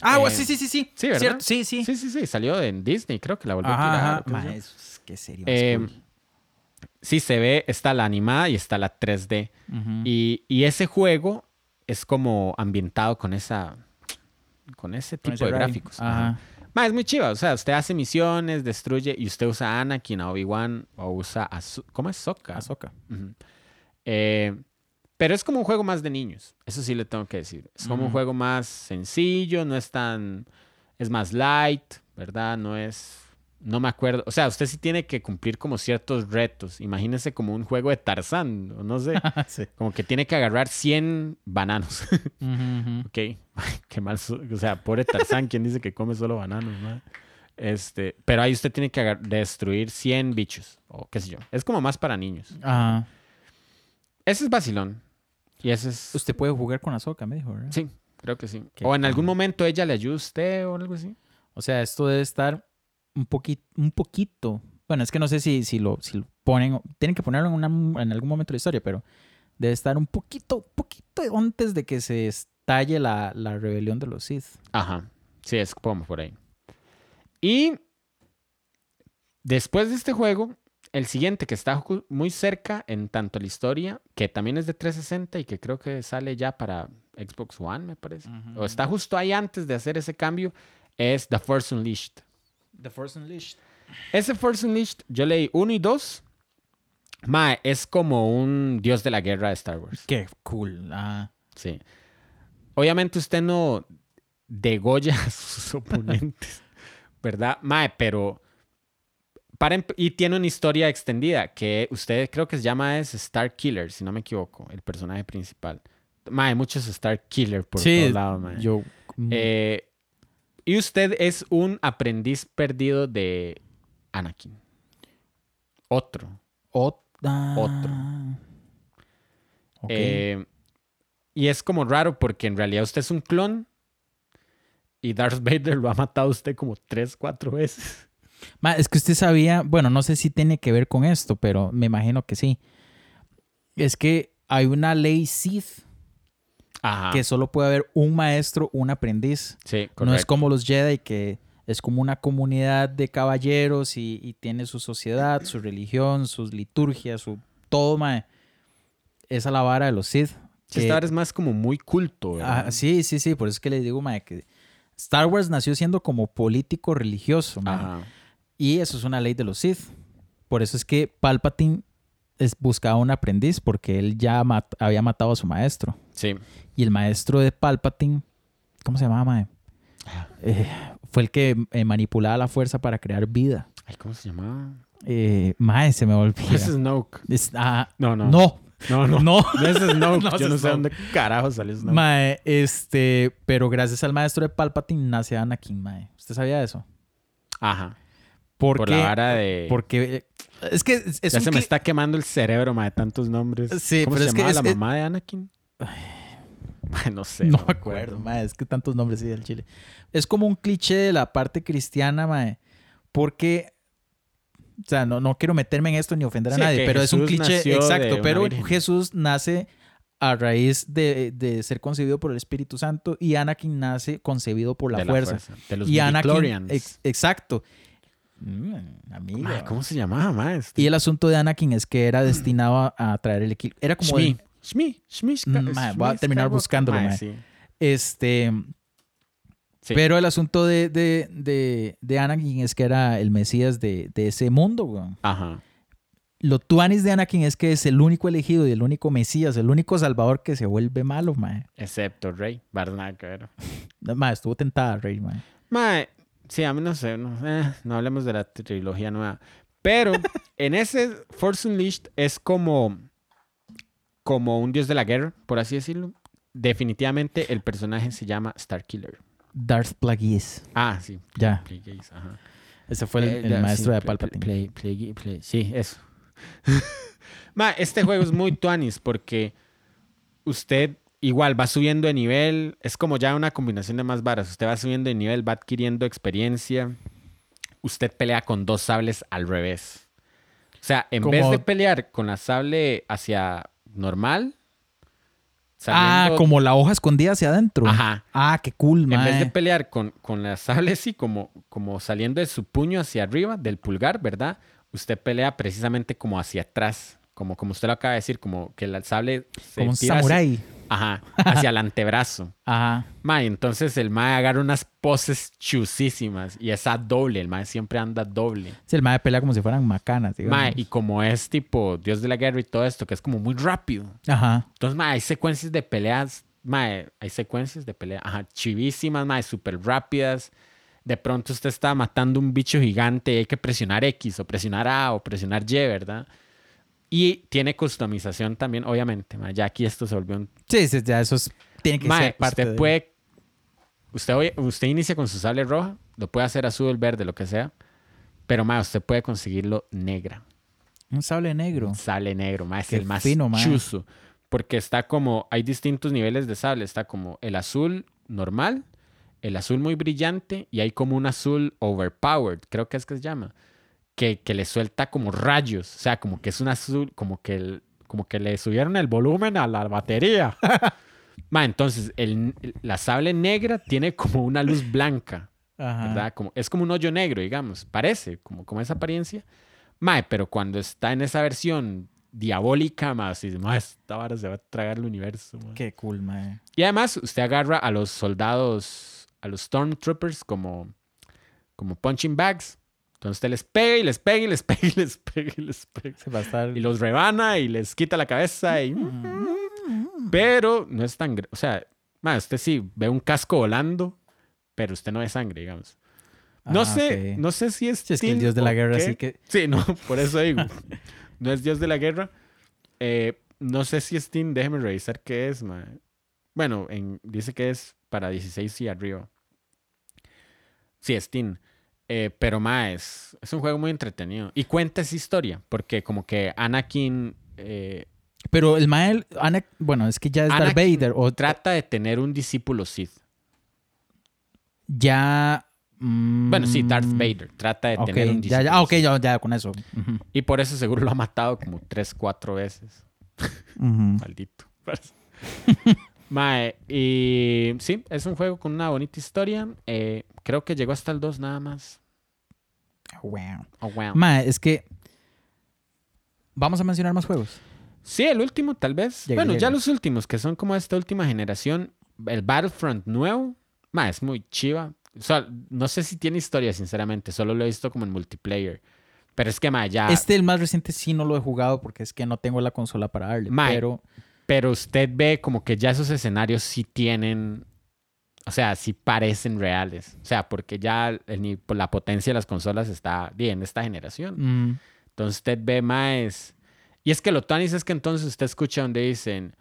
Ah, Eh, sí, sí, sí, sí. sí, ¿verdad? Cierto, Sí, sí. Sí, sí, sí, salió en Disney, creo que la volvió a tirar. ajá. Ma, es- qué serio. Eh, sí, se ve, está la animada y está la 3D. Y, y ese juego es como ambientado con esa con ese tipo de gráficos. Ajá. Ma, es muy chiva. O sea, usted hace misiones, destruye y usted usa a Anakin, a Obi-Wan o usa a... ¿Cómo es? Sokka. Eh, pero es como un juego más de niños. Eso sí le tengo que decir. Es como un juego más sencillo, no es tan... Es más light, ¿verdad? No es... No me acuerdo. O sea, usted sí tiene que cumplir como ciertos retos. Imagínese como un juego de Tarzán, no sé. sí. Como que tiene que agarrar 100 bananos. Ujú. Ok, qué mal. so- O sea, pobre Tarzán, quien dice que come solo bananos, ¿no? Este, pero ahí usted tiene que destruir 100 bichos, o qué sé yo. Es como más para niños. Ajá. Ese es vacilón. Y ese es. Usted puede jugar con Ahsoka, me dijo, ¿verdad? Sí, creo que sí. Qué O en algún momento ella le ayuda a usted o algo así. O sea, esto debe estar un poquito, un poquito. Bueno, es que no sé si, si, lo, si lo ponen, tienen que ponerlo en, una- en algún momento de la historia, pero debe estar un poquito, poquito antes de que se estalle la, la rebelión de los Sith. Ajá. Sí, es como por ahí. Y después de este juego, el siguiente que está muy cerca en tanto la historia, que también es de 360 y que creo que sale ya para Xbox One, me parece. O está justo ahí antes de hacer ese cambio, es The Force Unleashed. The Force Unleashed. Ese Force Unleashed, yo leí uno y dos. Mae, es como un dios de la guerra de Star Wars. Qué cool. Ah. Sí. Obviamente usted no degolla a sus oponentes, ¿verdad? Mae, pero... Para y tiene una historia extendida que usted creo que se llama es Star Killer, si no me equivoco, el personaje principal. Mae, muchos Star Killer por sí, todos lados, mae. yo... mm, Eh, y usted es un aprendiz perdido de Anakin. Otro. ot- ah. otro. Eh, y es como raro porque en realidad usted es un clon y Darth Vader lo ha matado a usted como tres, cuatro veces. Ma, es que usted sabía, bueno, no sé si tiene que ver con esto, pero me imagino que sí. Es que hay una ley Sith Ajá. que solo puede haber un maestro, un aprendiz. Sí, No es correcto. como los Jedi que es como una comunidad de caballeros y, y tiene su sociedad, su religión, sus liturgias, su todo, mae. Esa es la vara de los Sith. Que- esta vara es más como muy culto, ¿verdad? Ah, sí, sí, sí, por eso es que les digo, mae, que Star Wars nació siendo como político religioso, mae. Y eso es una ley de los Sith. Por eso es que Palpatine es, buscaba un aprendiz porque él ya mat- había matado a su maestro. Sí. Y el maestro de Palpatine, ¿cómo se llamaba, mae? Eh, fue el que eh, manipulaba la fuerza para crear vida. Ay, ¿cómo se llamaba? Eh, mae, se me olvida. Es Snoke. Es- ah, No, no. no, No, no. no. No es Snoke. No Yo no sé dónde carajo salió Snoke. Mae, este, pero gracias al maestro de Palpatine nace Anakin, mae. ¿Usted sabía eso? Ajá. Porque, Por la vara de... porque eh, es que es, ya un se me está quemando el cerebro, ma, de tantos nombres. Sí, ¿Cómo pero se es que llamaba es- la mamá de Anakin? No sé. no me acuerdo, mae, es que tantos nombres sí del Chile. Es como un cliché de la parte cristiana, mae, porque, o sea, no, no quiero meterme en esto ni ofender a Sí, nadie, pero es un cliché, exacto, pero virgen. Jesús nace a raíz de, de ser concebido por el Espíritu Santo y Anakin nace concebido por la, de fuerza. De los Y Anakin, ex- exacto. Mm, amigo. ¿Cómo se llamaba, mae? Este- Y el asunto de Anakin es que era destinado a, a traer el equilibrio. Era como Shmi. el- Shmi. Shmi. Mm, mae, voy a terminar Skywalker. buscándolo, sí. este Sí. Pero el asunto de, de, de, de Anakin es que era el Mesías de, de ese mundo, weón. Ajá. Lo tuanis de Anakin es que es el único elegido y el único Mesías, el único salvador que se vuelve malo, mae. Excepto Rey. Barnaca, mae, estuvo tentada, Rey, mae. Mae, sí, a mí no sé, no, eh, no hablemos de la trilogía nueva. Pero en ese Force Unleashed es como, como un dios de la guerra, por así decirlo. Definitivamente el personaje se llama Starkiller. Darth Plagueis. Ah, sí. Ya, Plagueis, ajá. ese fue el, Eh, el ya, maestro sí, de Palpatine. Play- sí, eso. Ma, este juego es muy tuanis porque usted igual va subiendo de nivel. Es como ya una combinación de más varas. Usted va subiendo de nivel, va adquiriendo experiencia. Usted pelea con dos sables al revés. O sea, en vez de pelear con la sable hacia normal. Ah, como la hoja escondida hacia adentro. Ajá. Ah, qué cool, En vez de pelear con, con la sable así, como, como saliendo de su puño hacia arriba, del pulgar, ¿verdad? Usted pelea precisamente como hacia atrás. Como, como usted lo acaba de decir, como que la sable se Como un hacia- samurái. Ajá, hacia el antebrazo. Ajá. Mae, entonces el mae agarra unas poses chusísimas y esa doble, el mae siempre anda doble. Sí, el mae pelea como si fueran macanas, digamos. Mae, y como es tipo Dios de la Guerra y todo esto, que es como muy rápido. Ajá. Entonces, mae, hay secuencias de peleas, mae, hay secuencias de peleas, ajá, chivísimas, mae, súper rápidas. De pronto usted está matando un bicho gigante y hay que presionar X o presionar A o presionar Y, ¿verdad? Y tiene customización también, obviamente, ya aquí esto se volvió un... Sí, sí, ya eso es- tiene que ser parte usted de- puede... Usted, usted inicia con su sable roja, lo puede hacer azul, verde, lo que sea, pero, mae, usted puede conseguirlo negra. Un sable negro. Sale negro, más es Qué el más fino, chuzo. Porque está como, hay distintos niveles de sable. Está como el azul normal, el azul muy brillante y hay como un azul overpowered, creo que es que se llama, que, que le suelta como rayos. O sea, como que es un azul, como que, el- como que le subieron el volumen a la batería. Ma, entonces, el, la sable negra tiene como una luz blanca. Ajá. ¿verdad? Como, es como un hoyo negro, digamos, parece, como, como esa apariencia. Mae, pero cuando está en esa versión diabólica, más, y mae, esta vara se va a tragar el universo. mae". Qué cool, mae. Y además, usted agarra a los soldados, a los Stormtroopers como, como punching bags. Entonces usted les pega y les pega y les pega y les pega y les pega. Se va a estar... Y los rebana y les quita la cabeza. Y... Pero no es tan... O sea, usted sí ve un casco volando, pero usted no ve sangre, digamos. No Ah, sé, no sé si es. Sí, es que el dios de la guerra, qué. así que... Sí, no, por eso digo. no es dios de la guerra. Eh, no sé si es teen, déjeme revisar qué es, mae. Bueno, en- dice que es para 16 y arriba. Sí, es teen. Eh, pero más es, es un juego muy entretenido. Y cuenta esa historia, porque como que Anakin eh, Pero el mae... Ana- Bueno, es que ya es Darth Vader. O trata de tener un discípulo Sith. ya... mm, Bueno, sí, Darth Vader trata de tener un discípulo ya, ah, ok, ya, ya, con eso. Y por eso seguro lo ha matado como tres, cuatro veces. Maldito. Mae, y sí, es un juego con una bonita historia. Eh, creo que llegó hasta el 2 nada más. Wow. Oh, wow. Mae, es que... Vamos a mencionar más juegos. Sí, el último tal vez. Llega, bueno, ya los últimos, que son como esta última generación. El Battlefront nuevo, mae, es muy chiva. O sea, no sé si tiene historia, sinceramente. Solo lo he visto como en multiplayer. Pero es que, mae, ya... Este, el más reciente, sí no lo he jugado porque es que no tengo la consola para darle. Mae, pero... Pero usted ve como que ya esos escenarios sí tienen, o sea, sí parecen reales. O sea, porque ya el la potencia de las consolas está bien en esta generación. mm, Entonces usted ve más... Y es que lo tanis es que entonces usted escucha donde dicen,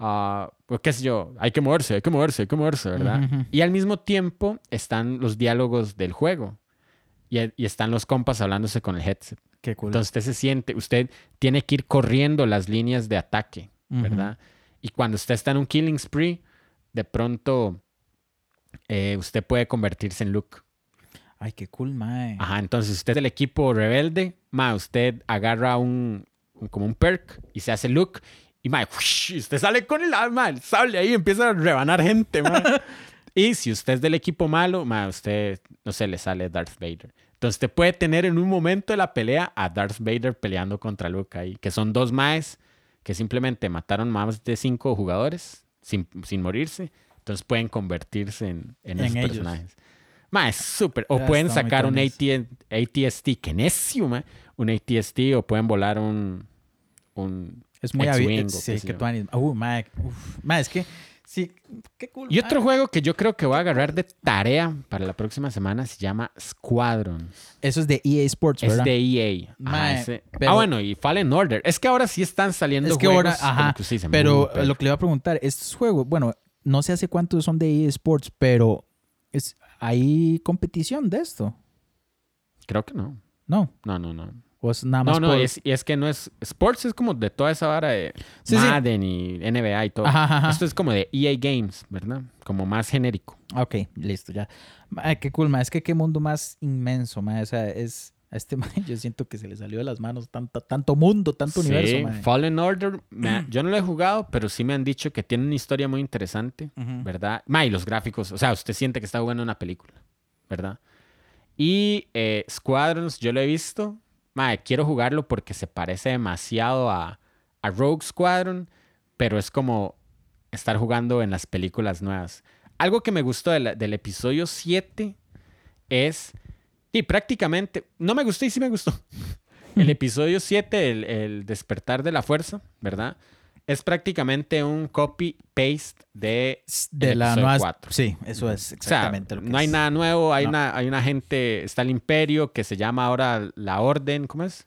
ah, pues qué sé yo, hay que moverse, hay que moverse, hay que moverse, ¿verdad? Ujú, ujú. Y al mismo tiempo están los diálogos del juego. Y, y están los compas hablándose con el headset. qué cool. Entonces usted se siente, usted tiene que ir corriendo las líneas de ataque, ¿verdad? Y cuando usted está en un killing spree, de pronto eh, usted puede convertirse en Luke. Ay, qué cool, mae. Ajá, entonces usted es del equipo rebelde, ma, usted agarra un, un- como un perk y se hace Luke y ma, ¡ush! usted sale con el arma, el sable ahí empieza a rebanar gente, ma. y si usted es del equipo malo, ma, usted no sé, le sale Darth Vader. Entonces usted puede tener en un momento de la pelea a Darth Vader peleando contra Luke ahí, que son dos maes que simplemente mataron más de cinco jugadores sin, sin morirse. Entonces pueden convertirse en, en, En esos ellos. personajes. Ma, es súper. O Ya pueden sacar un. AT ATST, que necio, ma. Un ATST o pueden volar un. un Es muy o Sí, que tuanis. Uh, mae. Uf. Mae, es que. Sí, qué cool. Y otro mae. juego que yo creo que voy a agarrar de tarea para la próxima semana se llama Squadron. Eso es de EA Sports, Es ¿verdad? de EA. Ese- pero- Ah, bueno, y Fallen Order. Es que ahora sí están saliendo Es que juegos ahora, ajá, que usted dice, Pero "Mm, lo que le iba a preguntar, estos juegos, bueno, no sé hace cuántos son de EA Sports, pero es, ¿hay competición de esto? Creo que no. No. No, no, no. O es nada más No, no, por- es, y es que no es. Sports es como de toda esa vara de Sí, sí. Madden y NBA y todo. Ajá, ajá, ajá. Esto es como de EA Games, ¿verdad? Como más genérico. Ok, listo, ya. Ay, qué cool, ma. Es que qué mundo más inmenso, ma. O sea, es... A este ma, yo siento que se le salió de las manos tanto, tanto mundo, tanto Sí, universo, ma. Fallen Order, yo no lo he jugado, pero sí me han dicho que tiene una historia muy interesante. ¿verdad? Ma, y los gráficos, o sea, usted siente que está jugando una película, ¿verdad? Y eh, Squadrons, yo lo he visto. Quiero jugarlo porque se parece demasiado a, a Rogue Squadron, pero es como estar jugando en las películas nuevas. Algo que me gustó de la- del episodio 7 es, y prácticamente, no me gustó y sí me gustó. El episodio 7, el, el despertar de la fuerza, ¿verdad? Es prácticamente un copy-paste de, De la nueva... 4. Sí, eso es O sea, exactamente lo que no hay nada nuevo, hay, No. una, hay una gente, está el imperio que se llama ahora la orden, ¿cómo es?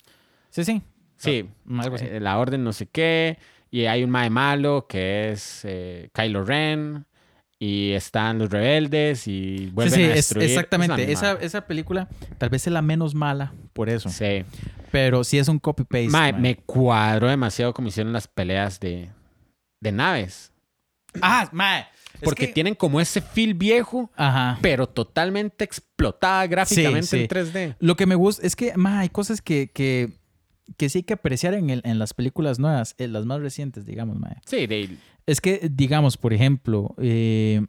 Sí, sí. Sí, Algo así. eh, la orden no sé qué, y hay un mae malo que es eh, Kylo Ren, y están los rebeldes y Sí, vuelven sí, a es destruir. Es exactamente. esa, esa película tal vez es la menos mala por eso. Sí. Pero sí es un copy-paste. Mae, ma. me cuadró demasiado como hicieron las peleas de, de naves. Ah, mae. es Porque que- tienen como ese feel viejo, Ajá. pero totalmente explotada gráficamente sí. en 3D. Lo que me gusta es que, ma, hay cosas que, que, que sí hay que apreciar en, el- en las películas nuevas, en las más recientes, digamos, ma. Sí, de, Es que, digamos, por ejemplo, eh,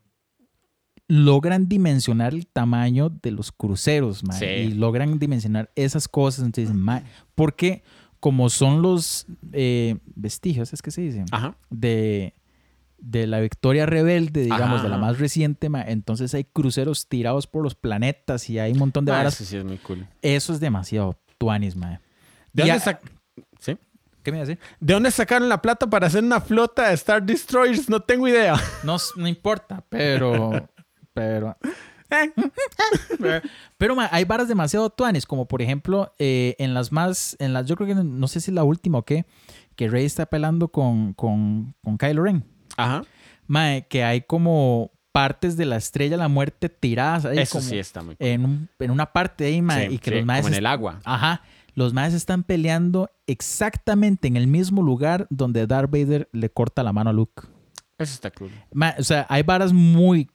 logran dimensionar el tamaño de los cruceros, ma, Sí. y logran dimensionar esas cosas. Entonces, ma, porque como son los eh, vestigios, es que se dicen, ajá. de, de la victoria rebelde, digamos, Ajá, de la más reciente, ma, entonces hay cruceros tirados por los planetas y hay un montón de Ah, varas. eso sí es muy cool. Eso es demasiado tuanis, mae. ¿De dónde. ¿Qué me iba a decir? ¿De dónde sacaron la plata para hacer una flota de Star Destroyers? No tengo idea. No, no importa, pero... pero... Eh. pero, pero, hay varas demasiado tuanis, como por ejemplo, eh, en las más... en las Yo creo que no, sé si es la última o qué, que Rey está peleando con, con, con Kylo Ren. Ajá. Mae, que hay como partes de la estrella de la muerte tiradas ahí Eso como sí está muy cool. en, un- en una parte ahí, mae, Sí, y que sí, los maes como en el agua. Ajá. Los maes están peleando exactamente en el mismo lugar donde Darth Vader le corta la mano a Luke. Eso está cool. Ma- o sea, hay varas muy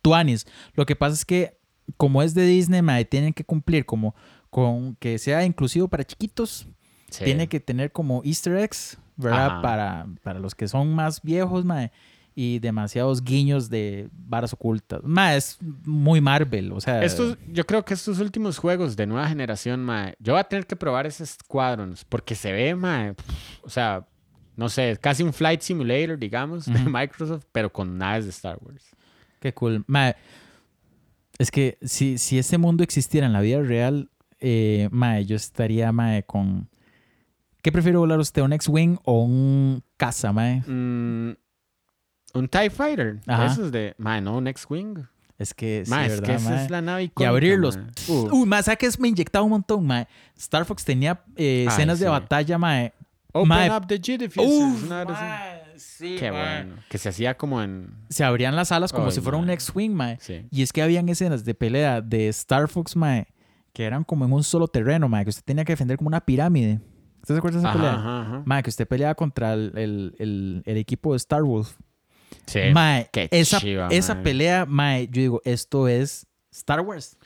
tuanis. Lo que pasa es que, como es de Disney, mae, tienen que cumplir como con que sea inclusivo para chiquitos. Sí. Tiene que tener como easter eggs, ¿verdad? Para, para los que son más viejos, mae. Y demasiados guiños de varas ocultas. Ma, es muy Marvel, o sea... Estos, yo creo que estos últimos juegos de nueva generación, mae, yo voy a tener que probar ese Squadrons porque se ve, mae, pf, o sea, no sé, casi un Flight Simulator, digamos, de. Microsoft, pero con naves de Star Wars. Qué cool. Ma, es que si, si este mundo existiera en la vida real, eh, ma, yo estaría ma, con... ¿Qué prefiero volar usted? ¿Un X-Wing o un caza, ma? Mm, un TIE Fighter, Ajá. esos de, mae, no, un X-Wing. Es que sí, Mae, es ¿verdad, que esa ma? es la nave Y icónica, abrirlos. mae. Uh. Uy, ma, ¿sabes qué? Es- Me inyectaba un montón, ma. Star Fox tenía eh, escenas de sí. batalla, ma. Open mae, up the ma, sí, Qué ma. bueno. Que se hacía como en... Se abrían las alas como Ay, si fuera un ma. X-Wing, ma. Sí. Y es que habían escenas de pelea de Star Fox, mae, que eran como en un solo terreno, mae, que usted tenía que defender como una pirámide. ¿Usted se acuerda de esa pelea? Ajá, ajá, ajá. Mae, que usted peleaba contra el, el- el- el equipo de Star Wolf. Sí. mae, esa, chiva, esa mae. pelea, mae, yo digo, esto es Star Wars.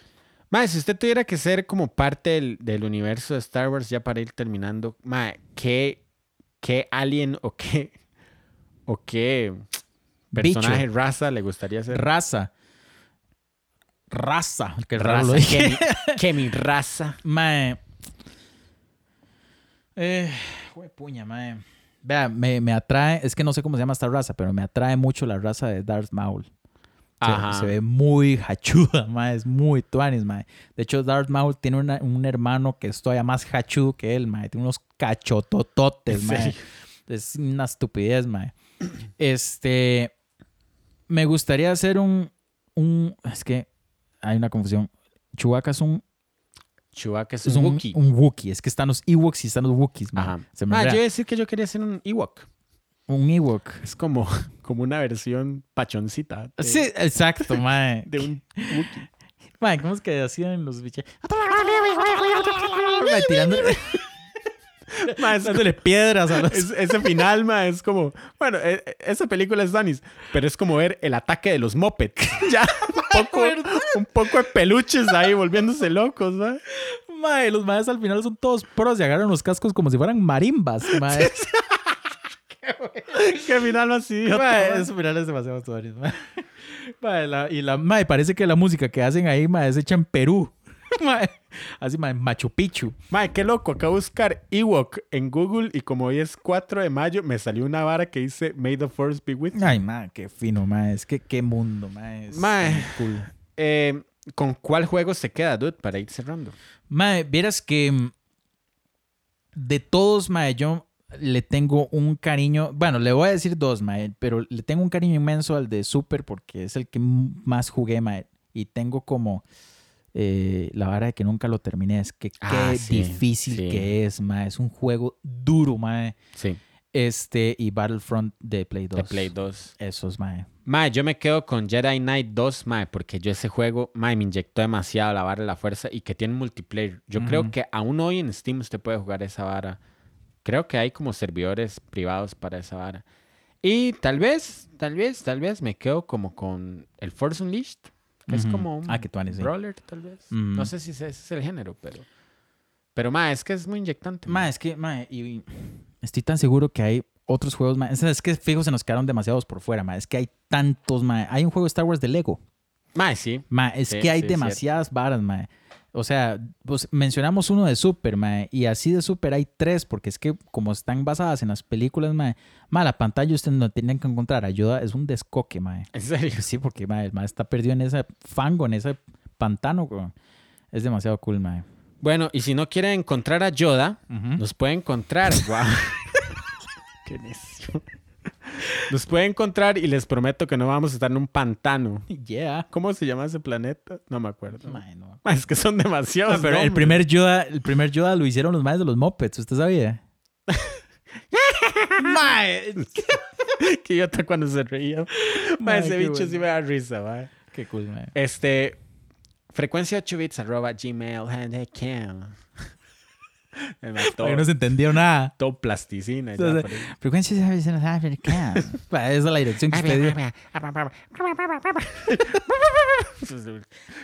Mae, si usted tuviera que ser como parte del, del universo de Star Wars, ya para ir terminando, mae, ¿qué, qué alien o qué, o qué personaje, Bicho. raza le gustaría ser? Raza. Raza. Raza, lo dije. que mi, que mi raza. Mae. Eh, puña, mae. Vea, me, me atrae, es que no sé cómo se llama esta raza, pero me atrae mucho la raza de Darth Maul. Se, Ajá. se ve muy hachuda, mae, es muy tuanis, mae. De hecho, Darth Maul tiene una- un hermano que es todavía más hachudo que él, mae. Tiene unos cachotototes, ¿En mae. serio? Es una estupidez, mae. Este, me gustaría hacer un, un, es que hay una confusión. Chewbacca es un Chewbacca es es un un, Wookiee. un Wookiee. Es que están los Ewoks y están los Wookiees, man. Ajá. Se me Ah, yo iba a decir que yo quería ser un Ewok. Un Ewok. Es como, como una versión pachoncita. de- Sí, exacto, mae. De un Wookiee. Mae, ¿cómo es que hacían los bichos? Mae, es- dándole piedras a los... es- ese final, ma, es como... Bueno, e- e- esa película es Danis, pero es como ver el ataque de los Muppets. ya, un poco, un poco de peluches ahí volviéndose locos, ma. Mae, los maes al final son todos pros y agarran los cascos como si fueran marimbas, mae. Qué final más Mae, ma. esos finales demasiado tuanis, mae. Mae, la- y la, mae, parece que la música que hacen ahí, mae, es hecha en Perú. Mae, así, mae, Machu Picchu. Mae, qué loco. Acabo de buscar Ewok en Google y como hoy es 4 de mayo, me salió una vara que dice May the Force be with you. Ay, mae, qué fino, mae. Es que qué mundo, mae. Es Mae. cool. Eh, ¿Con cuál juego se queda, dude, para ir cerrando? Mae, vieras que mm, de todos, mae, yo le tengo un cariño. Bueno, le voy a decir dos, mae, pero le tengo un cariño inmenso al de Super porque es el que más jugué, mae. Y tengo como eh, la vara de que nunca lo terminé. Es que Ah, qué sí, difícil sí. que es, mae. Es un juego duro, mae. Sí, Este y Battlefront de Play 2. de Play 2. Esos, mae. Mae, yo me quedo con Jedi Knight 2, mae, porque yo ese juego, mae, me inyectó demasiado la vara de la fuerza y que tiene multiplayer. Yo creo que aún hoy en Steam usted puede jugar esa vara. Creo que hay como servidores privados para esa vara. Y tal vez, tal vez, tal vez me quedo como con el Force Unleashed, que es como un Ah, que tuanis, sí. brawler, tal vez. Ujú. No sé si ese es el género, pero... Pero, mae, es que es muy inyectante. Ma, es que, ma, y estoy tan seguro que hay otros juegos, ma. Es, es que fijo se nos quedaron demasiados por fuera, ma. Es que hay tantos, ma. Hay un juego de Star Wars de Lego. Mae, sí. Ma, es Sí, que hay sí, demasiadas varas, ma. O sea, pues mencionamos uno de Super, ma, y así de Super hay tres, porque es que como están basadas en las películas, ma, ma la pantalla ustedes no tienen que encontrar ayuda, es un descoque, ma. En serio. Sí, porque ma, el ma está perdido en ese fango, en ese pantano. Es demasiado cool, ma. Bueno, y si no quiere encontrar a Yoda. Nos puede encontrar. Guau. Qué necio. Nos puede encontrar y les prometo que no vamos a estar en un pantano. Yeah. ¿Cómo se llama ese planeta? No me acuerdo. No. Es que son demasiados. Ah, pero el primer Yoda, el primer Yoda lo hicieron los maes de los Muppets, ¿usted sabía? Mae, Que yo hasta cuando se reía. Ma, Ay, ese bicho bueno. sí me da risa, va. qué cool, mae. Este. Frecuencia 8 bits arroba gmail.com. Me mató. Porque no se entendió nada. Todo plasticina. Entonces. Frecuencia. Esa es la dirección que usted dio.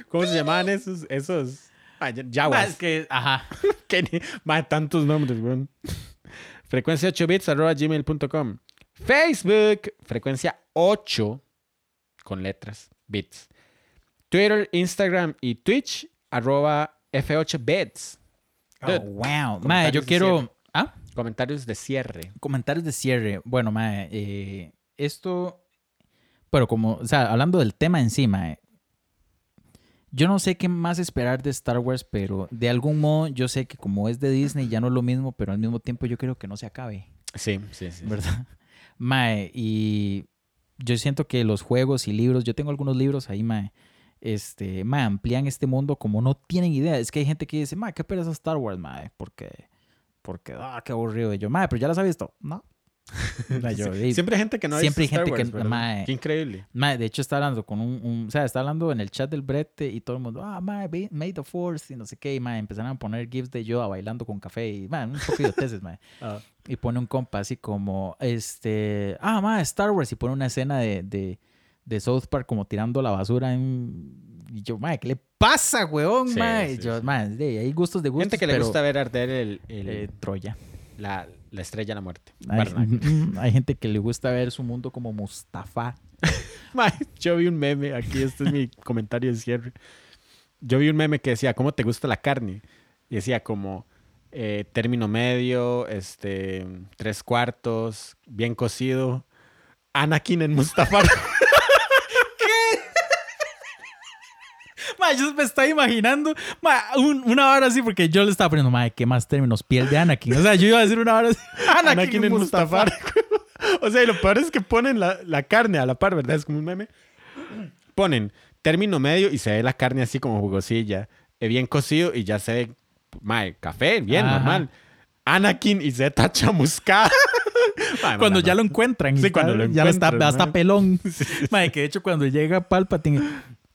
¿Cómo se llamaban esos? Esos. Ah, ya- Ma, Yaguas. es que, ajá. que más tantos nombres, weón. Frecuencia 8 bits arroba gmail.com. Facebook, frecuencia 8 con letras, bits. Twitter, Instagram y Twitch, arroba F8 bits. Oh, wow. Mae, yo quiero. ¿Ah? Comentarios de cierre. Comentarios de cierre. Bueno, mae, eh, esto. Pero como, o sea, hablando del tema encima, eh, yo no sé qué más esperar de Star Wars, pero de algún modo yo sé que como es de Disney ya no es lo mismo, pero al mismo tiempo yo creo que no se acabe. Sí, sí, sí. ¿verdad? Mae, y yo siento que los juegos y libros, yo tengo algunos libros ahí, mae, este, mae, amplían este mundo como no tienen idea. Es que hay gente que dice, mae, qué pereza Star Wars, mae, porque, porque, ah, qué aburrido. Y yo, mae, pero ya las has visto. No, Ma, yo, "Ey, Siempre hay gente que no ha siempre visto hay gente Star que- Wars, ¿verdad? mae. Qué increíble. Ma, de hecho, está hablando con un, un- O sea, está hablando en el chat del brete y todo el mundo. Ah, ma, made the force y no sé qué. Y ma, empezaron a poner gifs de Yoda bailando con café. Y ma, un poco de idioteces, ma. Ah. Y pone un compa así como. Este. Ah, ma, Star Wars. Y pone una escena de, de, de South Park como tirando la basura en. Y yo, ma, ¿qué le pasa, weón, Sí, yo, sí. ma, de- hay gustos de gustos. Gente que le gusta ver arder el, el- eh, Troya. la, la estrella de la muerte. Hay, Barnack. hay gente que le gusta ver su mundo como Mustafa. Mae, yo vi un meme, aquí este es mi comentario de cierre. Yo vi un meme que decía, ¿cómo te gusta la carne? Y decía como eh, término medio, este, tres cuartos, bien cocido. Anakin en Mustafar. Ma, yo me estaba imaginando ma, un- una hora así, porque yo le estaba poniendo, ma, ¿qué más términos? Piel de Anakin. O sea, yo iba a decir una hora así. Anakin en Mustafar. o sea, y lo peor es que ponen la, la carne a la par, ¿verdad? Es como un meme. Ponen término medio y se ve la carne así como jugosilla. eh, bien cocido y ya se ve, mae, café, bien, Ajá. normal. Anakin y se está chamuscada. Mae, Cuando ya lo encuentran. Sí, cuando lo ya lo está, encuentran, ya está ma. pelón. Ma, que de hecho cuando llega Palpatine...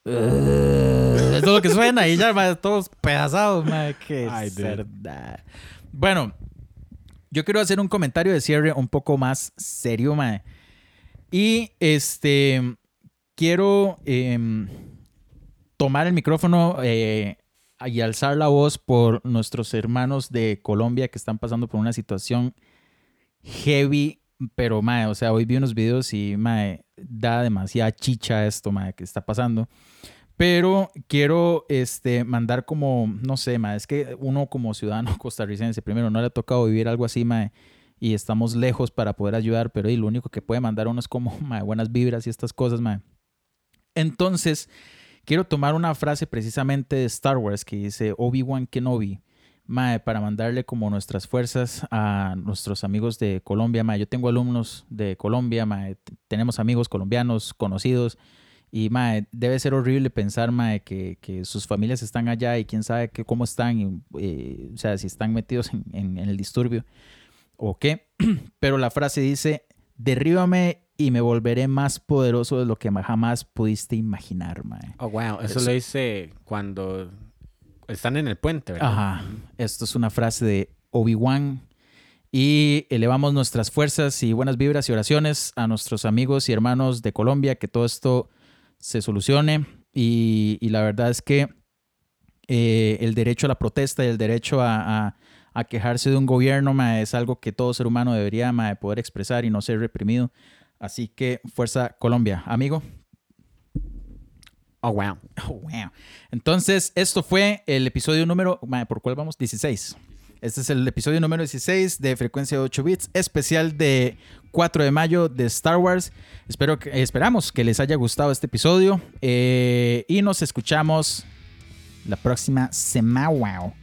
Es todo lo que suena y ya, todos pedazados, ma, qué Ay, cerda. Bueno, yo quiero hacer un comentario de cierre un poco más serio, ma. Y este... Quiero em, tomar el micrófono eh, y alzar la voz por nuestros hermanos de Colombia que están pasando por una situación heavy, pero mae, o sea, hoy vi unos videos y mae, da demasiada chicha esto, mae, que está pasando. Pero quiero este, mandar como, no sé, mae, es que uno como ciudadano costarricense, primero, no le ha tocado vivir algo así, mae, y estamos lejos para poder ayudar, pero y lo único que puede mandar uno es como, mae, buenas vibras y estas cosas, mae. Entonces, quiero tomar una frase precisamente de Star Wars que dice Obi-Wan Kenobi. Mae, para mandarle como nuestras fuerzas a nuestros amigos de Colombia, mae. Yo tengo alumnos de Colombia, mae. Tenemos amigos colombianos conocidos. Y, mae, debe ser horrible pensar, mae, que, que sus familias están allá y quién sabe que, cómo están. y, eh, o sea, si están metidos en, en- en el disturbio o qué. Pero la frase dice, derríbame y me volveré más poderoso de lo que jamás pudiste imaginar, mae. Oh, wow. Eso Es- lo hice cuando están en el puente, ¿verdad? Ajá. Esto es una frase de Obi-Wan. Y elevamos nuestras fuerzas y buenas vibras y oraciones a nuestros amigos y hermanos de Colombia, que todo esto se solucione. Y, la verdad es que eh, el derecho a la protesta y el derecho a, quejarse de un gobierno es algo que todo ser humano debería poder expresar y no ser reprimido. Así que fuerza Colombia, amigo. Oh, wow. Oh, wow. Entonces, esto fue el episodio número, ¿por cuál vamos? 16. Este es el episodio número 16 de Frecuencia de 8 Bits, especial de 4 de mayo de Star Wars. Espero que, esperamos que les haya gustado este episodio eh, y nos escuchamos la próxima semana. Wow.